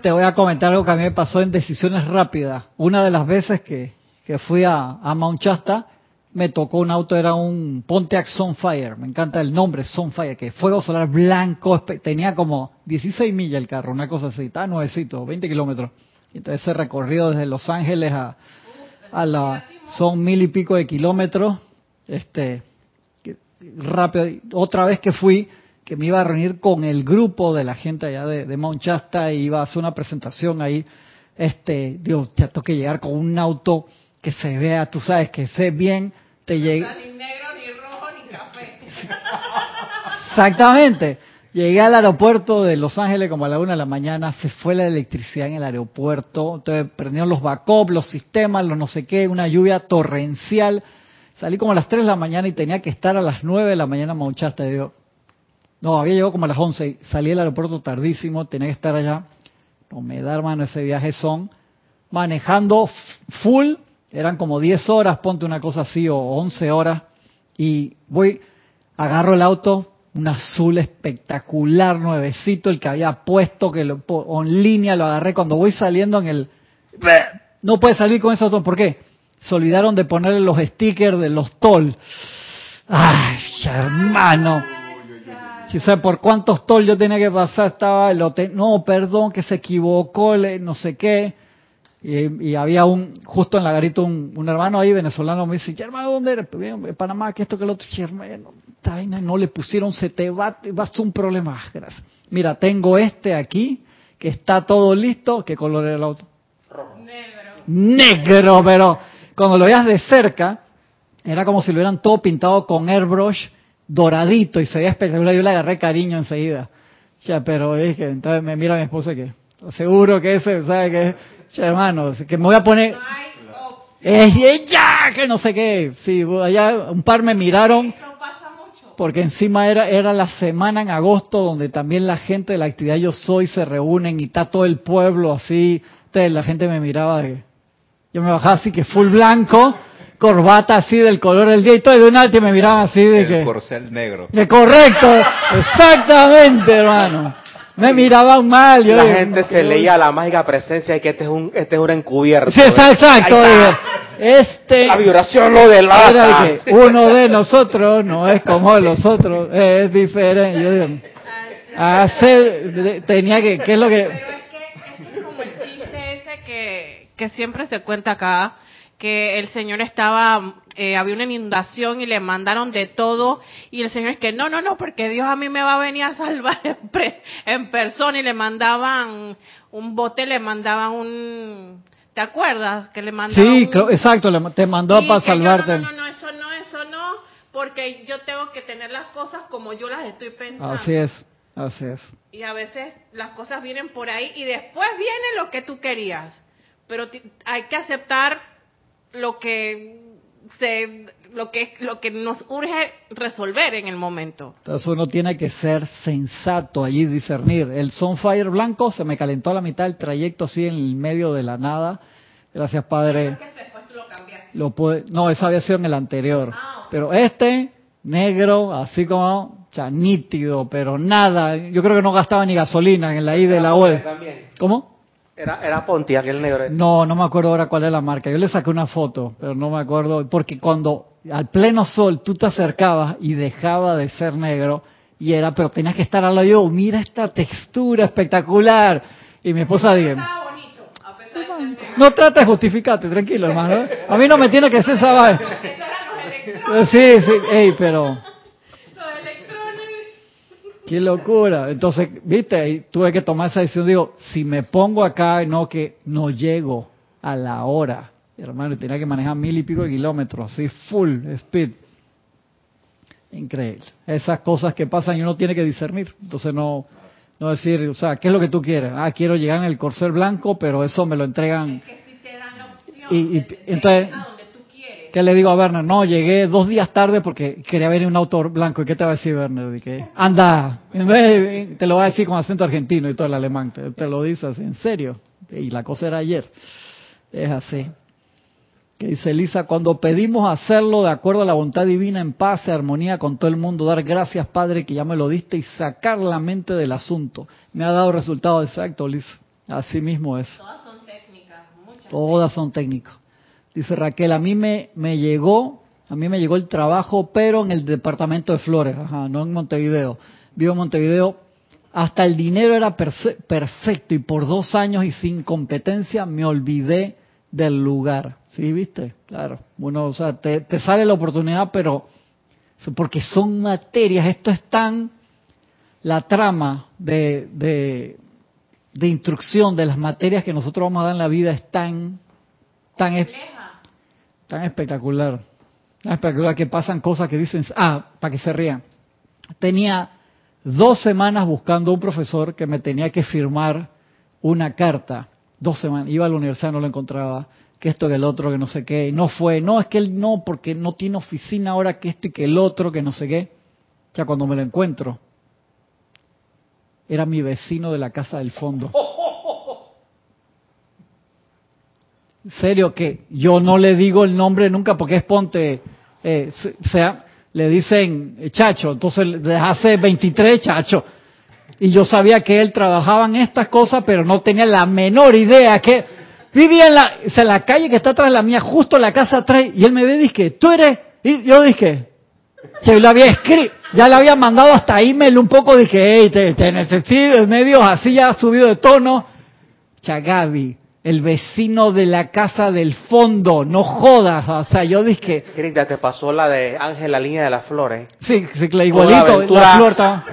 Te voy a comentar algo que a mí me pasó en decisiones rápidas. Una de las veces que, que fui a, a Mount Shasta, me tocó un auto, era un Pontiac Sunfire. Me encanta el nombre, Sunfire, que fuego solar blanco. Tenía como 16 millas el carro, una cosa así. Estaba nuevecito, 20 kilómetros. Entonces ese recorrido desde Los Ángeles a, a la... Son mil y pico de kilómetros. Este, rápido. Otra vez que fui, que me iba a reunir con el grupo de la gente allá de, de Mount Shasta y iba a hacer una presentación ahí. Este, digo, ya tengo que llegar con un auto que se vea, tú sabes, que se bien, te llegue. Ni negro, ni rojo, ni café. Exactamente. Llegué al aeropuerto de Los Ángeles como a la una de la mañana, se fue la electricidad en el aeropuerto, entonces prendieron los backups, los sistemas, los no sé qué, una lluvia torrencial. Salí como a las 3 de la mañana y tenía que estar a las 9 de la mañana en digo, no, había llegado como a las 11 y salí del aeropuerto tardísimo, tenía que estar allá. No me da, hermano, ese viaje son manejando full, eran como 10 horas, ponte una cosa así, o 11 horas, y voy, agarro el auto, un azul espectacular, nuevecito, el que había puesto, que lo, en línea lo agarré cuando voy saliendo en el... No puede salir con ese auto, ¿por qué? Se olvidaron de ponerle los stickers de los toll. Ay, hermano. Sabe por cuántos toll yo tenía que pasar, estaba el hotel, no, perdón, que se equivocó, no sé qué. Y, y había un, justo en la garita, un, un hermano ahí venezolano me dice, "Ya, hermano, ¿dónde eres? "Bien, de Panamá, que esto, que lo otro. "Che, hermano, vaina no le pusieron, se te va, vas a un problema. Ah, gracias. Mira, tengo este aquí, que está todo listo. ¿Qué color era el auto? Negro, pero cuando lo veas de cerca, era como si lo hubieran todo pintado con airbrush doradito y se veía espectacular. Yo le agarré cariño enseguida. Ya, pero es que entonces me mira mi esposa que seguro que ese, ¿sabe qué? Ya, hermano, que me voy a poner. ¡Eh, ya! Que no sé qué. Sí, allá un par me miraron porque encima era, era la semana en agosto donde también la gente de la actividad Yo Soy se reúnen y está todo el pueblo así. Entonces la gente me miraba de... Yo me bajaba así que full blanco, corbata así del color del día y todo, y de un alto y me miraban así de El que... corcel negro. De correcto, exactamente, hermano. Me miraban mal. Yo la gente se leía la mágica presencia de que este es un, este es un encubierto. Sí, está exacto. Este... La vibración lo Era delata. de que uno de nosotros no es como los otros, es diferente. Yo digo, hacer, de- tenía que, ¿qué es lo que? Pero es que es como el chiste ese que, que siempre se cuenta acá, que el señor estaba, eh, había una inundación y le mandaron de todo y el señor es que no, no, no, porque Dios a mí me va a venir a salvar en, pre- en persona y le mandaban un bote, le mandaban un... ¿Te acuerdas? Que le mandaban Sí, un- exacto, le- te mandó para yo, salvarte. No, no, no, eso no, eso no, porque yo tengo que tener las cosas como yo las estoy pensando. Así es, así es. Y a veces las cosas vienen por ahí y después viene lo que tú querías. Pero hay que aceptar lo que se lo que lo que nos urge resolver en el momento. Entonces uno tiene que ser sensato allí, discernir. El Sunfire blanco se me calentó a la mitad del trayecto así en el medio de la nada. Gracias, Padre. Creo que después tú lo cambiaste. Lo puede, no, esa había sido en el anterior. Ah. Pero este, negro, así como, o sea, nítido, pero nada. Yo creo que no gastaba ni gasolina en la ida y la vuelta. También. ¿Cómo? Era, era Pontiac el negro. ese. No, no me acuerdo ahora cuál es la marca. Yo le saqué una foto, pero no me acuerdo. Porque cuando al pleno sol tú te acercabas y dejaba de ser negro, y era, pero tenías que estar al lado yo, mira esta textura espectacular. Y mi esposa dijo, no trata de justificarte, tranquilo, hermano. A mí no me tiene que ser esa vaina. Sí, sí, ey, pero. Qué locura. Entonces, viste, y tuve que tomar esa decisión. Digo, si me pongo acá, no que no llego a la hora, hermano, tenía que manejar mil y pico de kilómetros, así full speed. Increíble. Esas cosas que pasan y uno tiene que discernir. Entonces no, no decir, o sea, ¿qué es lo que tú quieres? Ah, quiero llegar en el corcel blanco, pero eso me lo entregan. Que si te dan la opción Y- y- entonces- ir a donde tú quieres. ¿Qué le digo a Werner? No, llegué dos días tarde porque quería venir un auto blanco. ¿Y qué te va a decir Werner? Dije, anda, en vez- te lo va a decir con acento argentino y todo el alemán. Te, te lo dice así, en serio. Y la cosa era ayer. Es así. Que dice Elisa, cuando pedimos hacerlo de acuerdo a la voluntad divina, en paz y armonía con todo el mundo, dar gracias, Padre, que ya me lo diste y sacar la mente del asunto. Me ha dado resultado exacto, Elisa. Así mismo es. Todas son técnicas, muchas. Todas son técnicas. Dice Raquel, a mí me, me llegó, a mí me llegó el trabajo, pero en el departamento de Flores, ajá, no en Montevideo. Vivo en Montevideo. Hasta el dinero era perfecto y por dos años y sin competencia me olvidé del lugar. ¿Sí, viste? Claro. Bueno, o sea, te, te sale la oportunidad, pero porque son materias, esto es tan la trama de, de, de instrucción de las materias que nosotros vamos a dar en la vida es tan, tan. Tan espectacular. Tan espectacular que pasan cosas que dicen, ah, para que se rían. Tenía dos semanas buscando un profesor que me tenía que firmar una carta. Dos semanas. Iba a la universidad, no lo encontraba. Que esto, que el otro, que no sé qué. Y no fue. No, es que él no, porque no tiene oficina ahora, que esto y que el otro, que no sé qué. Ya cuando me lo encuentro, era mi vecino de la casa del fondo. En serio que yo no le digo el nombre nunca porque es ponte, eh, se- sea, le dicen eh, Chacho, entonces desde hace 23 Chacho. Y yo sabía que él trabajaba en estas cosas, pero no tenía la menor idea que vivía en la, o sea, la calle que está atrás de la mía, justo la casa atrás, y él me ve y dice, tú eres, y yo dije, se lo había escrito, ya le había mandado hasta email un poco, dije, hey, te, te necesito, medio así ya subido de tono. Chagabi, el vecino de la casa del fondo, no jodas, o sea, yo dije, Grinda, te pasó la de Ángel, la línea de las flores. sí, sí, la igualito, la flor estaba,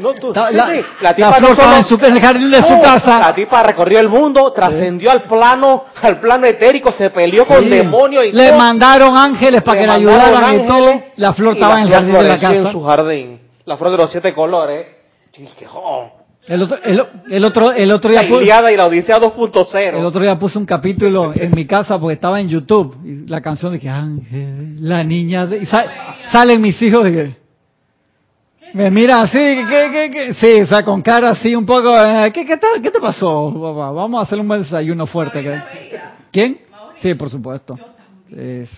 No, tú- estaba- sí, la, sí, la tipa flor no estaba en, solo- su, en el jardín de su casa. La tipa recorrió el mundo, trascendió al plano, al plano etérico, se peleó con demonios y Le todo. mandaron ángeles para Le que mandaron ayudaran y todo. La flor estaba en el jardín de la en casa. su jardín. La flor de los siete colores. Y dije, oh, El otro, el, el otro, el otro la día pu- Iliada y la Odisea 2.0. El otro día puse un capítulo en mi casa porque estaba en YouTube y la canción de que Ángel, la niña de... y sa- salen mis hijos y que me miran así, que, que, que- sí, o sea, con cara así un poco, eh, ¿qué, qué, tal- qué te pasó? papá? Vamos a hacer un buen desayuno fuerte. ¿Quién? Sí, por supuesto. Es-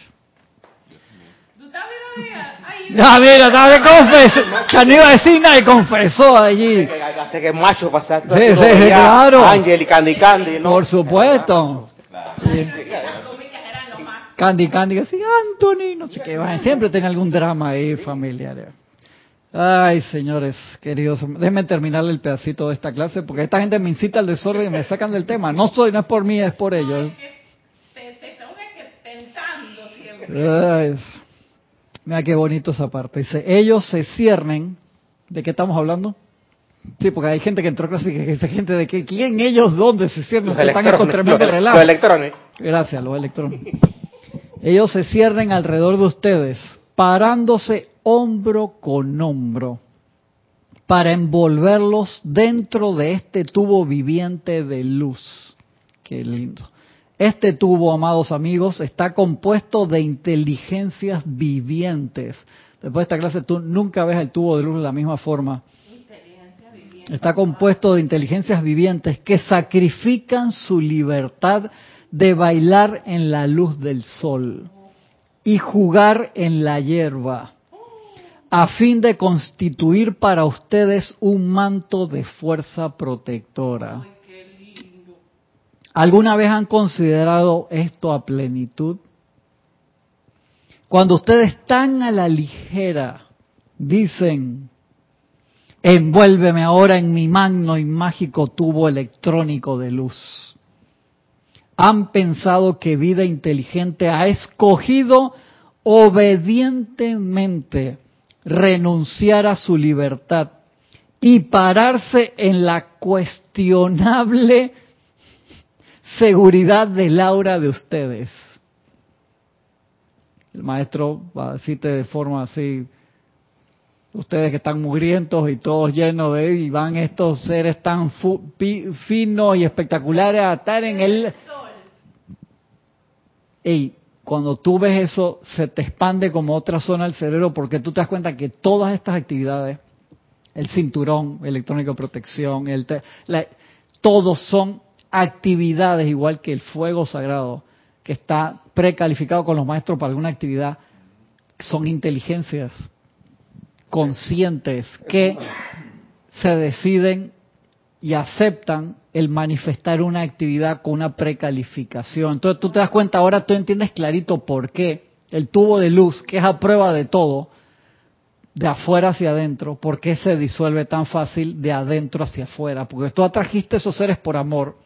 ¿Tú también la veías? Ay, Ya, mira, estaba de confesó, ya no iba a decir nada y confesó allí. Hace que macho pasaste. Sí, sí, sí, claro. Ángel y Candy Candy, ¿no? Por supuesto. Sí. las cómicas eran lo más. Candy Candy, así, Anthony, no sé qué, bueno, siempre tenga algún drama ahí familiar. Ay, señores, queridos, déjenme terminar el pedacito de esta clase, porque esta gente me incita al desorden y me sacan del tema. No soy, no es por mí, es por ellos. Te, te están que tentando siempre. Ay, mira qué bonito esa parte. Dice, ellos se ciernen, ¿de qué estamos hablando? Sí, porque hay gente que entró clase y que dice gente de que, ¿quién ellos? ¿Dónde se ciernen? Los Que están con tremendo Los, relajo. los electrones. Gracias, los electrones. Ellos se cierren alrededor de ustedes, parándose hombro con hombro, para envolverlos dentro de este tubo viviente de luz. Qué lindo. Este tubo, amados amigos, está compuesto de inteligencias vivientes. Después de esta clase tú nunca ves el tubo de luz de la misma forma. Está compuesto de inteligencias vivientes que sacrifican su libertad de bailar en la luz del sol y jugar en la hierba, a fin de constituir para ustedes un manto de fuerza protectora. ¿Alguna vez han considerado esto a plenitud? Cuando ustedes tan a la ligera dicen, envuélveme ahora en mi magno y mágico tubo electrónico de luz. Han pensado que vida inteligente ha escogido obedientemente renunciar a su libertad y pararse en la cuestionable seguridad del aura de ustedes. El maestro va a decirte de forma así, ustedes que están mugrientos y todos llenos de y van estos seres tan fu- pi- finos y espectaculares a estar en el Ey, cuando tú ves eso, se te expande como otra zona del cerebro porque tú te das cuenta que todas estas actividades, el cinturón, electrónico de protección, el todos son actividades, igual que el fuego sagrado, que está precalificado con los maestros para alguna actividad, son inteligencias conscientes que se deciden y aceptan el manifestar una actividad con una precalificación. Entonces tú te das cuenta, ahora tú entiendes clarito por qué el tubo de luz, que es a prueba de todo, de afuera hacia adentro, por qué se disuelve tan fácil de adentro hacia afuera. Porque tú atrajiste esos seres por amor,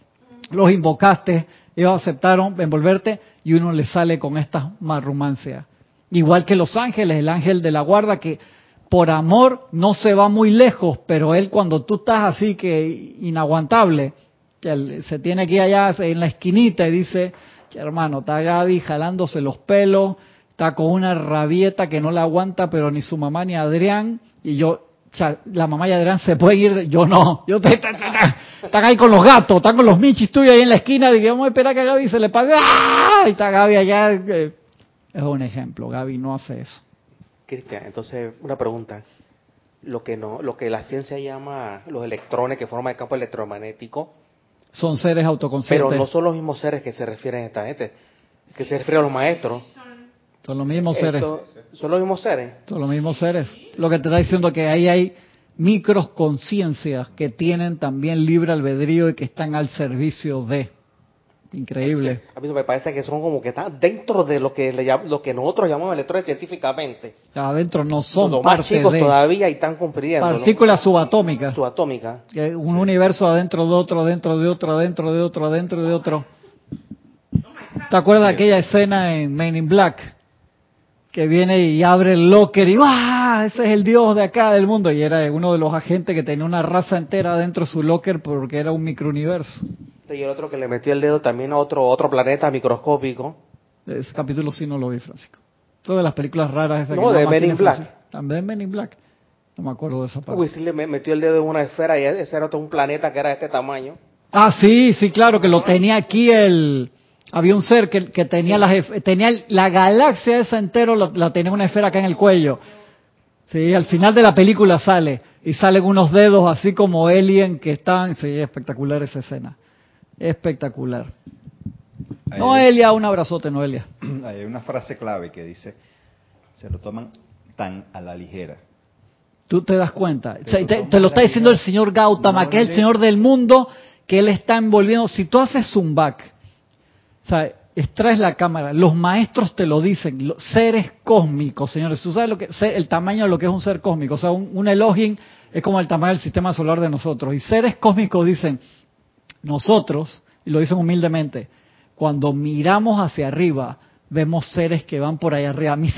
los invocaste, ellos aceptaron envolverte y uno le sale con esta marrumancia. Igual que los ángeles, el ángel de la guarda que por amor no se va muy lejos, pero él cuando tú estás así que inaguantable, que se tiene que allá en la esquinita y dice, hermano, está Gaby jalándose los pelos, está con una rabieta que no la aguanta, pero ni su mamá ni Adrián, y yo, o sea, la mamá y Adrián se puede ir, yo no, yo te, están ahí con los gatos, están con los michis tuyos ahí en la esquina, y vamos a esperar que a Gaby se le pague, ¡ah! y está Gaby allá, eh, es un ejemplo, Gaby no hace eso. Cristian, entonces una pregunta. Lo que no, lo que la ciencia llama los electrones que forman el campo electromagnético son seres autoconscientes. Pero no son los mismos seres que se refieren a esta gente, que se refieren a los maestros. Son los mismos seres. Son los mismos seres. Son los mismos seres. Lo que te está diciendo que ahí hay micros conciencias que tienen también libre albedrío y que están al servicio de. Increíble. A mí me parece que son como que están dentro de lo que le, lo que nosotros llamamos electrones científicamente. Adentro no son Los más chicos todavía y están cumpliendo. Partículas subatómicas. Subatómicas. un universo adentro de otro, dentro de otro, adentro de otro, adentro de otro. ¿Te acuerdas de aquella escena en Men in Black? Que viene y abre el locker y ¡ah! Ese es el dios de acá del mundo. Y era uno de los agentes que tenía una raza entera dentro de su locker porque era un microuniverso. Y el otro que le metió el dedo también a otro, otro planeta microscópico. Ese capítulo sí no lo vi, Francisco. Todas las películas raras. no, de Men in Black. También Men in Black. No me acuerdo de esa parte. Uy, sí le metió el dedo en una esfera y ese era otro un planeta que era de este tamaño. Ah, sí, sí, claro, que lo tenía aquí el... Había un ser que, que tenía, la, tenía la galaxia esa entero, la tenía una esfera acá en el cuello. Sí, al final de la película sale. Y salen unos dedos así como alien que están... Sí, espectacular esa escena. Espectacular. Noelia, un abrazote, Noelia. Hay una frase clave que dice, se lo toman tan a la ligera. Tú te das cuenta. Te, lo, está diciendo el señor Gautama, que es el señor del mundo, que él está envolviendo. Si tú haces zoom back, o sea, extraes la cámara, los maestros te lo dicen, seres cósmicos, señores. Tú sabes lo que, el tamaño de lo que es un ser cósmico. O sea, un, un es como el tamaño del sistema solar de nosotros. Y seres cósmicos dicen, nosotros, y lo dicen humildemente, cuando miramos hacia arriba, vemos seres que van por ahí arriba. A mí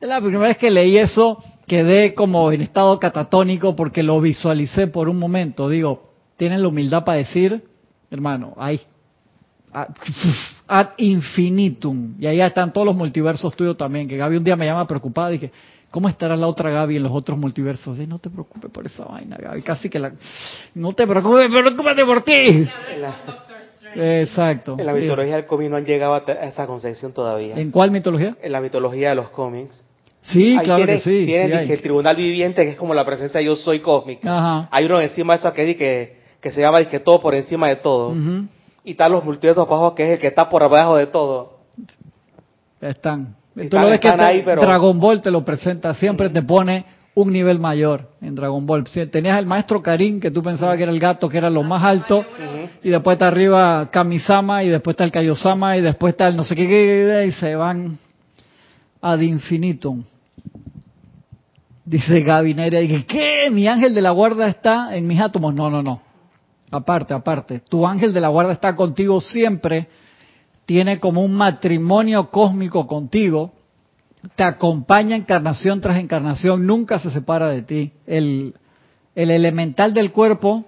la primera vez que leí eso, quedé como en estado catatónico porque lo visualicé por un momento. Digo, tienen la humildad para decir, hermano, hay ad infinitum. Y ahí están todos los multiversos tuyos también, que Gaby un día me llama preocupada, dije, ¿Cómo estará la otra Gaby en los otros multiversos? no te preocupes por esa vaina, Gaby. Casi que la... No te preocupes, preocúpate por ti. Exacto. En la mitología del cómic no han llegado a esa concepción todavía. ¿En cuál mitología? En la mitología de los cómics. Sí, claro que sí. El tribunal viviente, que es como la presencia de yo soy cósmica. Hay uno encima de eso que, que, que se llama que todo por encima de todo. Y están los multiversos abajo, que es el que está por abajo de todo. Están. Tú lo ves que Dragon Ball te lo presenta, siempre te pone un nivel mayor en Dragon Ball. Tenías el maestro Karin, que tú pensabas que era el gato, que era lo más alto, y después está arriba Kamisama, y después está el Kaiosama, y después está el no sé qué, y se van ad infinitum. Dice Gabineria, y ¿qué? Mi ángel de la guarda está en mis átomos. No, no, no. Aparte, aparte. Tu ángel de la guarda está contigo siempre tiene como un matrimonio cósmico contigo, te acompaña encarnación tras encarnación, nunca se separa de ti. El, el elemental del cuerpo,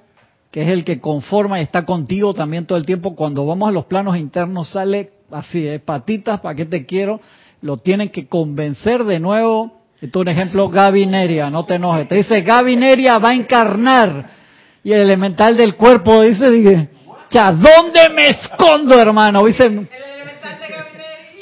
que es el que conforma y está contigo también todo el tiempo, cuando vamos a los planos internos sale así, ¿eh? patitas, ¿para qué te quiero? Lo tienen que convencer de nuevo. Esto es un ejemplo, Gabineria, no te enojes. Te dice, Gabineria va a encarnar. Y el elemental del cuerpo dice, dice ¿dónde me escondo, hermano? Dice,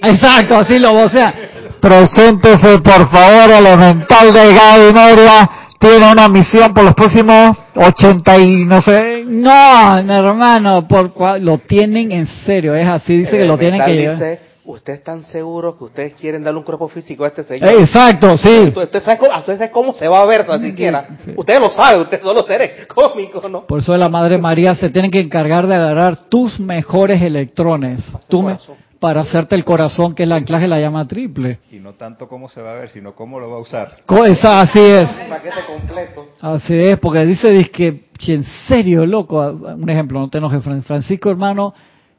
Exacto, así lo vocea. Preséntese, por favor, elemental de Gaby Moria. Tiene una misión por los próximos 80 y no sé. No, hermano, por lo tienen en serio. Es así, dice que lo tienen que Elemental llevar. ¿Ustedes están seguros que ustedes quieren darle un cuerpo físico a este señor? Eh, Exacto, sí. Usted, usted sabe, cómo- usted sabe cómo se va a ver tan siquiera. sí. Ustedes lo saben, ustedes son los seres cómicos, ¿no? Por eso la Madre María se tiene que encargar de agarrar tus mejores electrones tú me- para hacerte el corazón, que es el anclaje de la llama triple. Y no tanto cómo se va a ver, sino cómo lo va a usar. Co- esa- así es. Un paquete completo. Así es, porque dice, dice que, que en serio, loco, un ejemplo, no te enojes, Fran- Francisco hermano,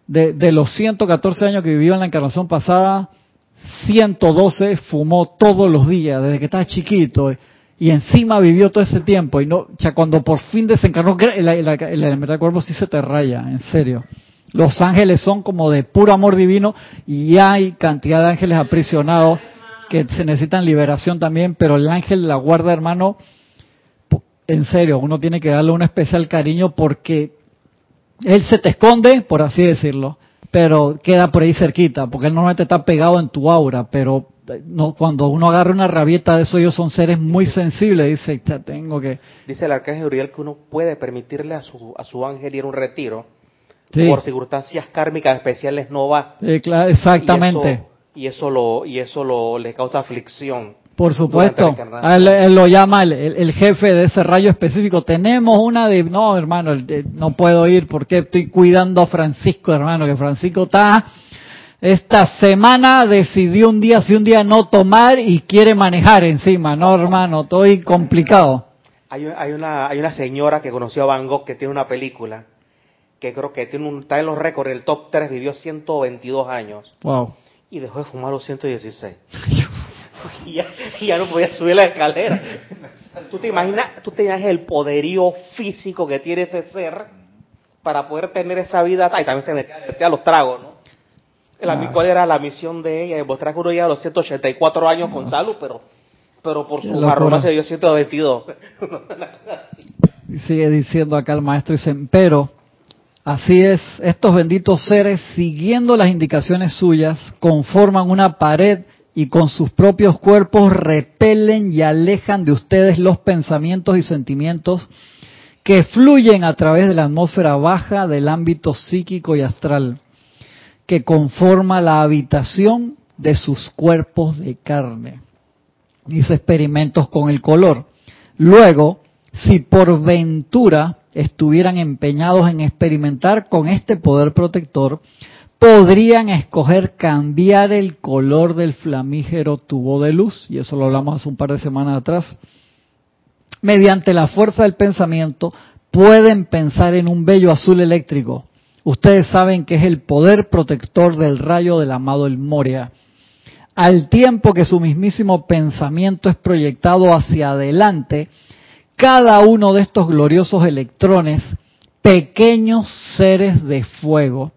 de, de los 114 años que vivió en la encarnación pasada, 112 fumó todos los días, desde que estaba chiquito, y encima vivió todo ese tiempo, y no, ya cuando por fin desencarnó, el, el, el elemental cuerpo sí se te raya, en serio. Los ángeles son como de puro amor divino, y hay cantidad de ángeles aprisionados que se necesitan liberación también, pero el ángel la guarda, hermano, en serio, uno tiene que darle un especial cariño porque él se te esconde, por así decirlo, pero queda por ahí cerquita, porque él normalmente está pegado en tu aura, pero eh, no, cuando uno agarra una rabieta de eso, ellos son seres muy sensibles, dice, ya tengo que... Dice el arcángel Uriel que uno puede permitirle a su, a su ángel ir a un retiro. Sí, Por circunstancias kármicas especiales no va. eh, claro, exactamente. Y eso, y eso lo, y eso lo, le causa aflicción. Por supuesto, él, él lo llama el, el- el jefe de ese rayo específico. Tenemos una de, no hermano, el- no puedo ir porque estoy cuidando a Francisco, hermano, que Francisco está, esta semana decidió un día, si un día no tomar y quiere manejar encima, no hermano, estoy complicado. Hay, hay, una, hay una señora que conoció a Van Gogh que tiene una película que creo que tiene un, está en los récords, el top 3, vivió 122 años Wow. y dejó de fumar los 116. y, ya, y ya no podía subir la escalera. ¿Tú te, imaginas, tú te imaginas el poderío físico que tiene ese ser para poder tener esa vida. Y también se metía, a los tragos, ¿no? La, Ah. ¿Cuál era la misión de ella? Demostrar que uno llega a los 184 años con salud, pero pero por su locura. arrogancia dio 122. Y sigue diciendo acá el maestro, dicen, pero así es, estos benditos seres, siguiendo las indicaciones suyas, conforman una pared y con sus propios cuerpos repelen y alejan de ustedes los pensamientos y sentimientos que fluyen a través de la atmósfera baja del ámbito psíquico y astral, que conforma la habitación de sus cuerpos de carne. Hice experimentos con el color. Luego, si por ventura estuvieran empeñados en experimentar con este poder protector, podrían escoger cambiar el color del flamígero tubo de luz, y eso lo hablamos hace un par de semanas atrás. Mediante la fuerza del pensamiento, pueden pensar en un bello azul eléctrico. Ustedes saben que es el poder protector del rayo del amado El Moria al tiempo que su mismísimo pensamiento es proyectado hacia adelante, cada uno de estos gloriosos electrones, pequeños seres de fuego,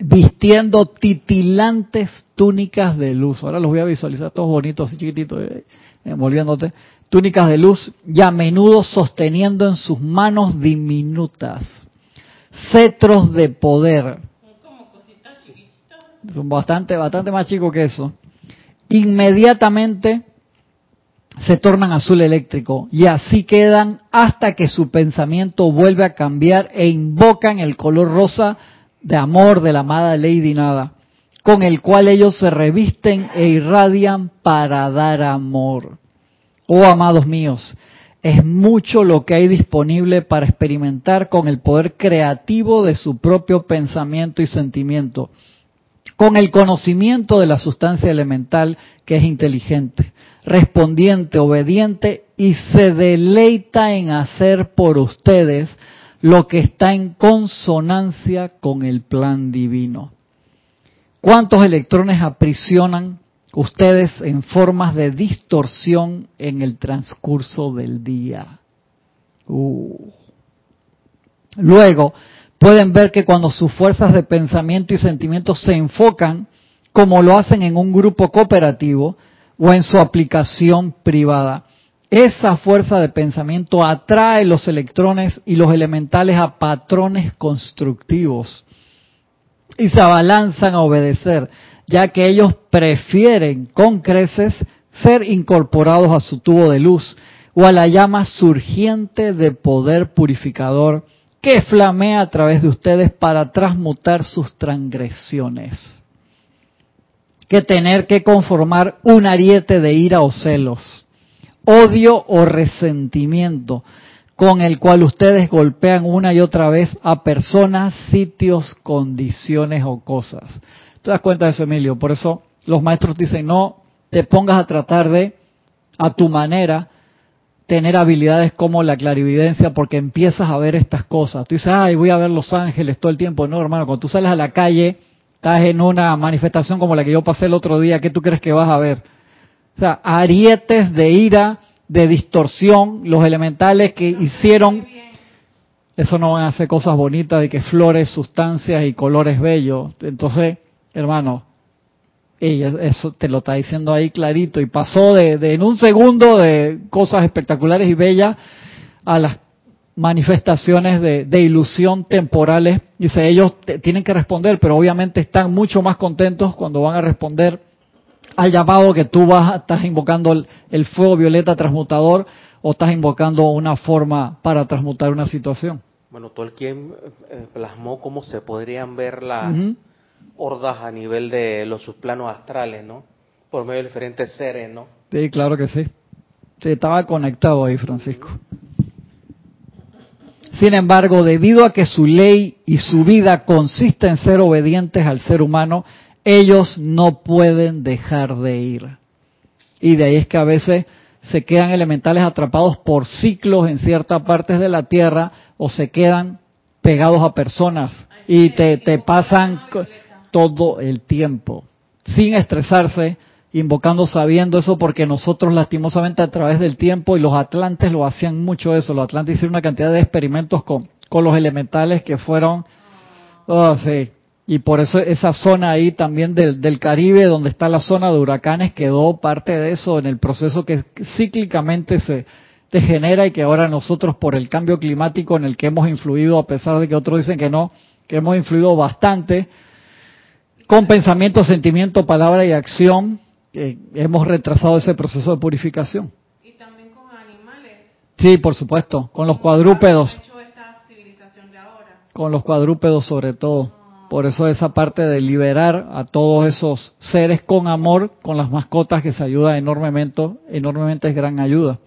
vistiendo titilantes túnicas de luz. Ahora los voy a visualizar todos bonitos, así chiquititos, eh, envolviéndote. Túnicas de luz y a menudo sosteniendo en sus manos diminutas cetros de poder son bastante, bastante más chicos que eso, inmediatamente se tornan azul eléctrico y así quedan hasta que su pensamiento vuelve a cambiar e invocan el color rosa de amor de la amada Lady Nada, con el cual ellos se revisten e irradian para dar amor. Oh amados míos, es mucho lo que hay disponible para experimentar con el poder creativo de su propio pensamiento y sentimiento con el conocimiento de la sustancia elemental que es inteligente, respondiente, obediente y se deleita en hacer por ustedes lo que está en consonancia con el plan divino. ¿Cuántos electrones aprisionan ustedes en formas de distorsión en el transcurso del día? Uh. Luego, pueden ver que cuando sus fuerzas de pensamiento y sentimiento se enfocan, como lo hacen en un grupo cooperativo o en su aplicación privada, esa fuerza de pensamiento atrae los electrones y los elementales a patrones constructivos y se abalanzan a obedecer, ya que ellos prefieren con creces ser incorporados a su tubo de luz o a la llama surgiente de poder purificador que flamea a través de ustedes para transmutar sus transgresiones. Que tener que conformar un ariete de ira o celos, odio o resentimiento con el cual ustedes golpean una y otra vez a personas, sitios, condiciones o cosas. ¿Te das cuenta de eso, Emilio? Por eso los maestros dicen, no te pongas a tratar de, a tu manera, tener habilidades como la clarividencia porque empiezas a ver estas cosas. Tú dices, ay, voy a ver Los Ángeles todo el tiempo. No, hermano, cuando tú sales a la calle, estás en una manifestación como la que yo pasé el otro día, ¿qué tú crees que vas a ver? Arietes de ira, de distorsión, los elementales que hicieron, eso no van a hacer cosas bonitas de que flores, sustancias y colores bellos. Entonces, hermano, eso te lo está diciendo ahí clarito. Y pasó de, en un segundo de cosas espectaculares y bellas a las manifestaciones de, ilusión temporales. Dice, ellos tienen que responder, pero obviamente están mucho más contentos cuando van a responder al llamado que tú vas, estás invocando el, fuego violeta transmutador o estás invocando una forma para transmutar una situación. Bueno, Tolkien eh, plasmó cómo se podrían ver las hordas a nivel de los subplanos astrales, ¿no? Por medio de diferentes seres, ¿no? Sí, claro que sí. Sí, estaba conectado ahí, Francisco. Sin embargo, debido a que su ley y su vida consiste en ser obedientes al ser humano, ellos no pueden dejar de ir. Y de ahí es que a veces se quedan elementales atrapados por ciclos en ciertas partes de la Tierra o se quedan pegados a personas y te, te pasan todo el tiempo, sin estresarse, invocando sabiendo eso, porque nosotros lastimosamente a través del tiempo, y los atlantes lo hacían mucho eso, los atlantes hicieron una cantidad de experimentos con, con los elementales que fueron, oh, sí, y por eso esa zona ahí también del, del, Caribe, donde está la zona de huracanes, quedó parte de eso en el proceso que cíclicamente se te genera y que ahora nosotros por el cambio climático en el que hemos influido, a pesar de que otros dicen que no, que hemos influido bastante, con pensamiento, sentimiento, palabra y acción, hemos retrasado ese proceso de purificación. Y también con animales. Sí, por supuesto, con los cuadrúpedos. Con los cuadrúpedos sobre todo. Por eso esa parte de liberar a todos esos seres con amor, con las mascotas que se ayuda enormemente, enormemente es gran ayuda.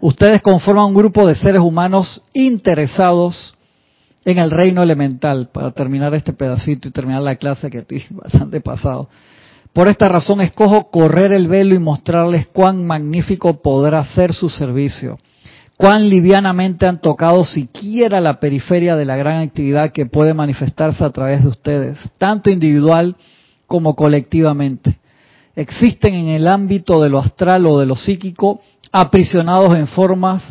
Ustedes conforman un grupo de seres humanos interesados en el reino elemental, para terminar este pedacito y terminar la clase que estoy bastante pasado. Por esta razón escojo correr el velo y mostrarles cuán magnífico podrá ser su servicio, cuán livianamente han tocado siquiera la periferia de la gran actividad que puede manifestarse a través de ustedes, tanto individual como colectivamente. Existen en el ámbito de lo astral o de lo psíquico aprisionados en formas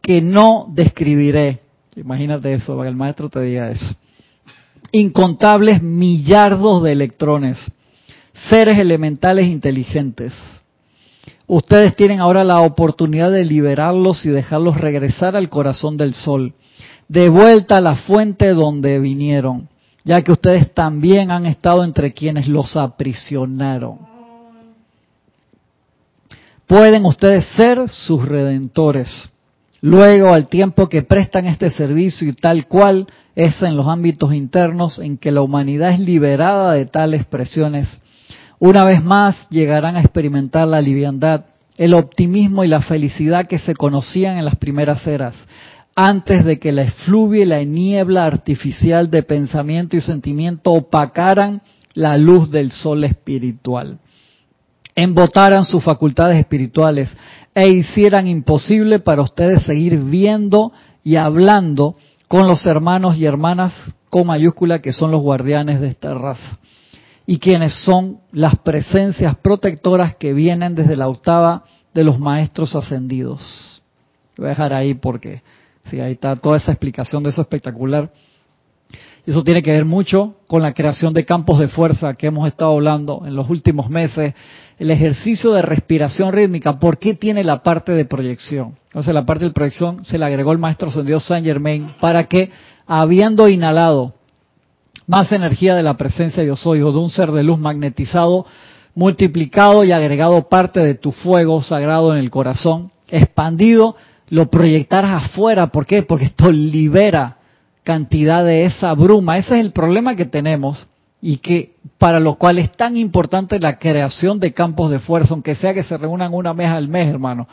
que no describiré, Imagínate eso, para que el maestro te diga eso. Incontables millardos de electrones, seres elementales inteligentes. Ustedes tienen ahora la oportunidad de liberarlos y dejarlos regresar al corazón del sol, de vuelta a la fuente donde vinieron, ya que ustedes también han estado entre quienes los aprisionaron. Pueden ustedes ser sus redentores Luego, al tiempo que prestan este servicio y tal cual es en los ámbitos internos en que la humanidad es liberada de tales presiones, una vez más llegarán a experimentar la liviandad, el optimismo y la felicidad que se conocían en las primeras eras, antes de que la efluvia y la niebla artificial de pensamiento y sentimiento opacaran la luz del sol espiritual embotaran sus facultades espirituales e hicieran imposible para ustedes seguir viendo y hablando con los hermanos y hermanas con mayúscula que son los guardianes de esta raza y quienes son las presencias protectoras que vienen desde la octava de los maestros ascendidos. Voy a dejar ahí porque sí, ahí está toda esa explicación de eso espectacular. Eso tiene que ver mucho con la creación de campos de fuerza que hemos estado hablando en los últimos meses el ejercicio de respiración rítmica, ¿por qué tiene la parte de proyección? Entonces la parte de proyección se le agregó el maestro ascendido Saint Germain para que, habiendo inhalado más energía de la presencia de yo soy o de un ser de luz magnetizado, multiplicado y agregado parte de tu fuego sagrado en el corazón, expandido, lo proyectarás afuera. ¿Por qué? Porque esto libera cantidad de esa bruma. Ese es el problema que tenemos y que para lo cual es tan importante la creación de campos de fuerza, aunque sea que se reúnan una vez al mes, hermano.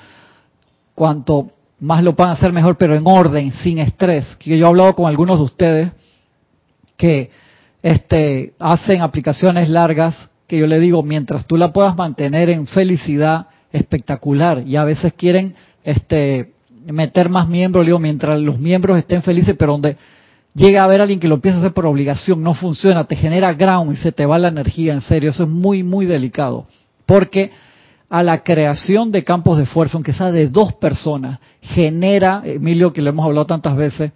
Cuanto más lo puedan hacer mejor, pero en orden, sin estrés. Que yo he hablado con algunos de ustedes que este, hacen aplicaciones largas, que yo le digo, mientras tú la puedas mantener en felicidad, espectacular. Y a veces quieren este, meter más miembros, mientras los miembros estén felices, pero donde llega a haber alguien que lo empieza a hacer por obligación, no funciona, te genera ground y se te va la energía, en serio, eso es muy, muy delicado. Porque a la creación de campos de fuerza, aunque sea de dos personas, genera, Emilio, que lo hemos hablado tantas veces,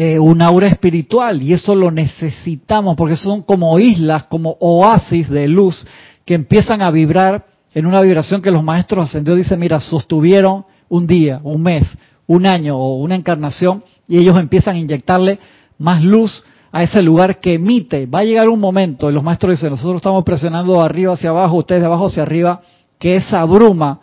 eh, un aura espiritual y eso lo necesitamos porque son como islas, como oasis de luz que empiezan a vibrar en una vibración que los maestros ascendidos dicen, mira, sostuvieron un día, un mes, un año o una encarnación y ellos empiezan a inyectarle más luz a ese lugar que emite. Va a llegar un momento, y los maestros dicen, nosotros estamos presionando de arriba hacia abajo, ustedes de abajo hacia arriba, que esa bruma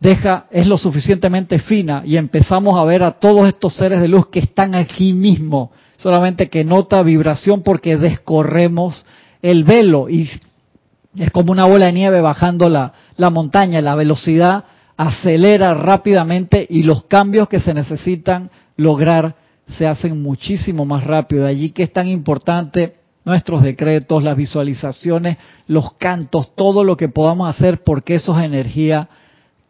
deja, es lo suficientemente fina y empezamos a ver a todos estos seres de luz que están aquí mismo, solamente que nota vibración porque descorremos el velo y es como una bola de nieve bajando la, la montaña, la velocidad acelera rápidamente y los cambios que se necesitan lograr se hacen muchísimo más rápido. De allí que es tan importante nuestros decretos, las visualizaciones, los cantos, todo lo que podamos hacer, porque eso es energía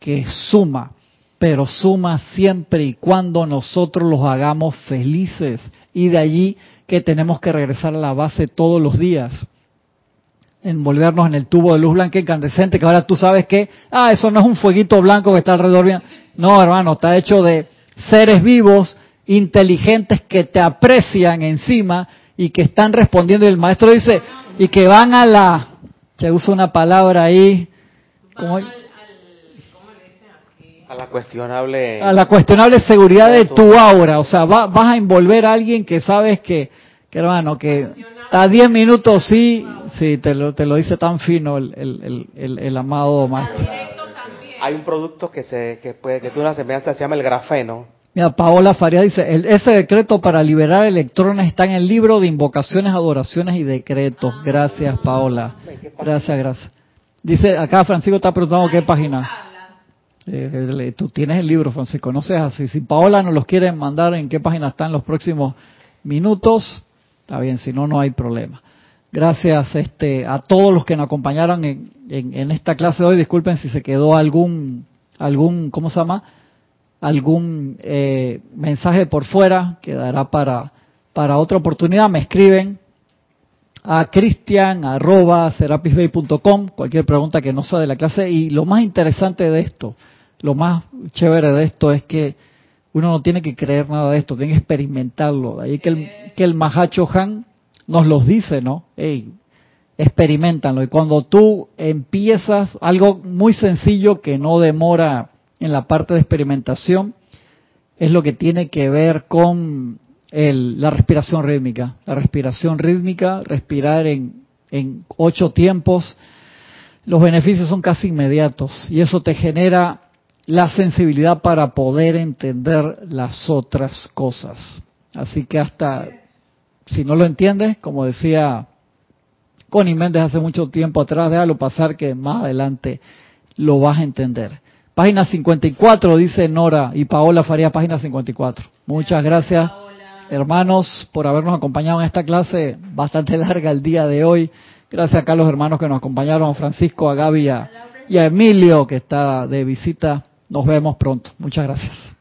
que suma, pero suma siempre y cuando nosotros los hagamos felices. Y de allí que tenemos que regresar a la base todos los días. Envolvernos en el tubo de luz blanca incandescente, que ahora tú sabes que, ah, eso no es un fueguito blanco que está alrededor. No, hermano, está hecho de seres vivos, inteligentes que te aprecian encima y que están respondiendo. Y el maestro dice, y que van a la, se usa una palabra ahí, como, a la cuestionable a la cuestionable seguridad de tu aura o sea vas a envolver a alguien que sabes que, que hermano que está 10 minutos sí sí te lo te lo dice tan fino el, el, el, el amado maestro hay un producto que se que puede que tú una semejanza se llama el grafeno Mira, Paola Faría dice, el, ese decreto para liberar electrones está en el libro de invocaciones, adoraciones y decretos. Gracias, Paola. Gracias, gracias. Dice, acá Francisco está preguntando qué página. Eh, tú tienes el libro, Francisco, no seas así. Si Paola nos los quiere mandar en qué página están los próximos minutos, está bien, si no, no hay problema. Gracias este, a todos los que nos acompañaron en, esta clase de hoy. Disculpen si se quedó algún, algún ¿cómo se llama? Algún eh, mensaje por fuera, quedará para, para otra oportunidad. Me escriben a cristian cualquier pregunta que no sea de la clase. Y lo más interesante de esto, lo más chévere de esto es que uno no tiene que creer nada de esto, tiene que experimentarlo. De ahí que el, que el Mahacho Han nos los dice, ¿no? Hey, experimentanlo. Y cuando tú empiezas algo muy sencillo que no demora en la parte de experimentación, es lo que tiene que ver con el, la respiración rítmica. La respiración rítmica, respirar en, en ocho tiempos, los beneficios son casi inmediatos y eso te genera la sensibilidad para poder entender las otras cosas. Así que hasta, si no lo entiendes, como decía Connie Méndez hace mucho tiempo atrás, déjalo pasar que más adelante lo vas a entender. Página 54, dice Nora y Paola Faría, página 54. Muchas gracias, hermanos, por habernos acompañado en esta clase bastante larga el día de hoy. Gracias a los hermanos que nos acompañaron, a Francisco, a Gaby y a Emilio, que está de visita nos vemos pronto. Muchas gracias.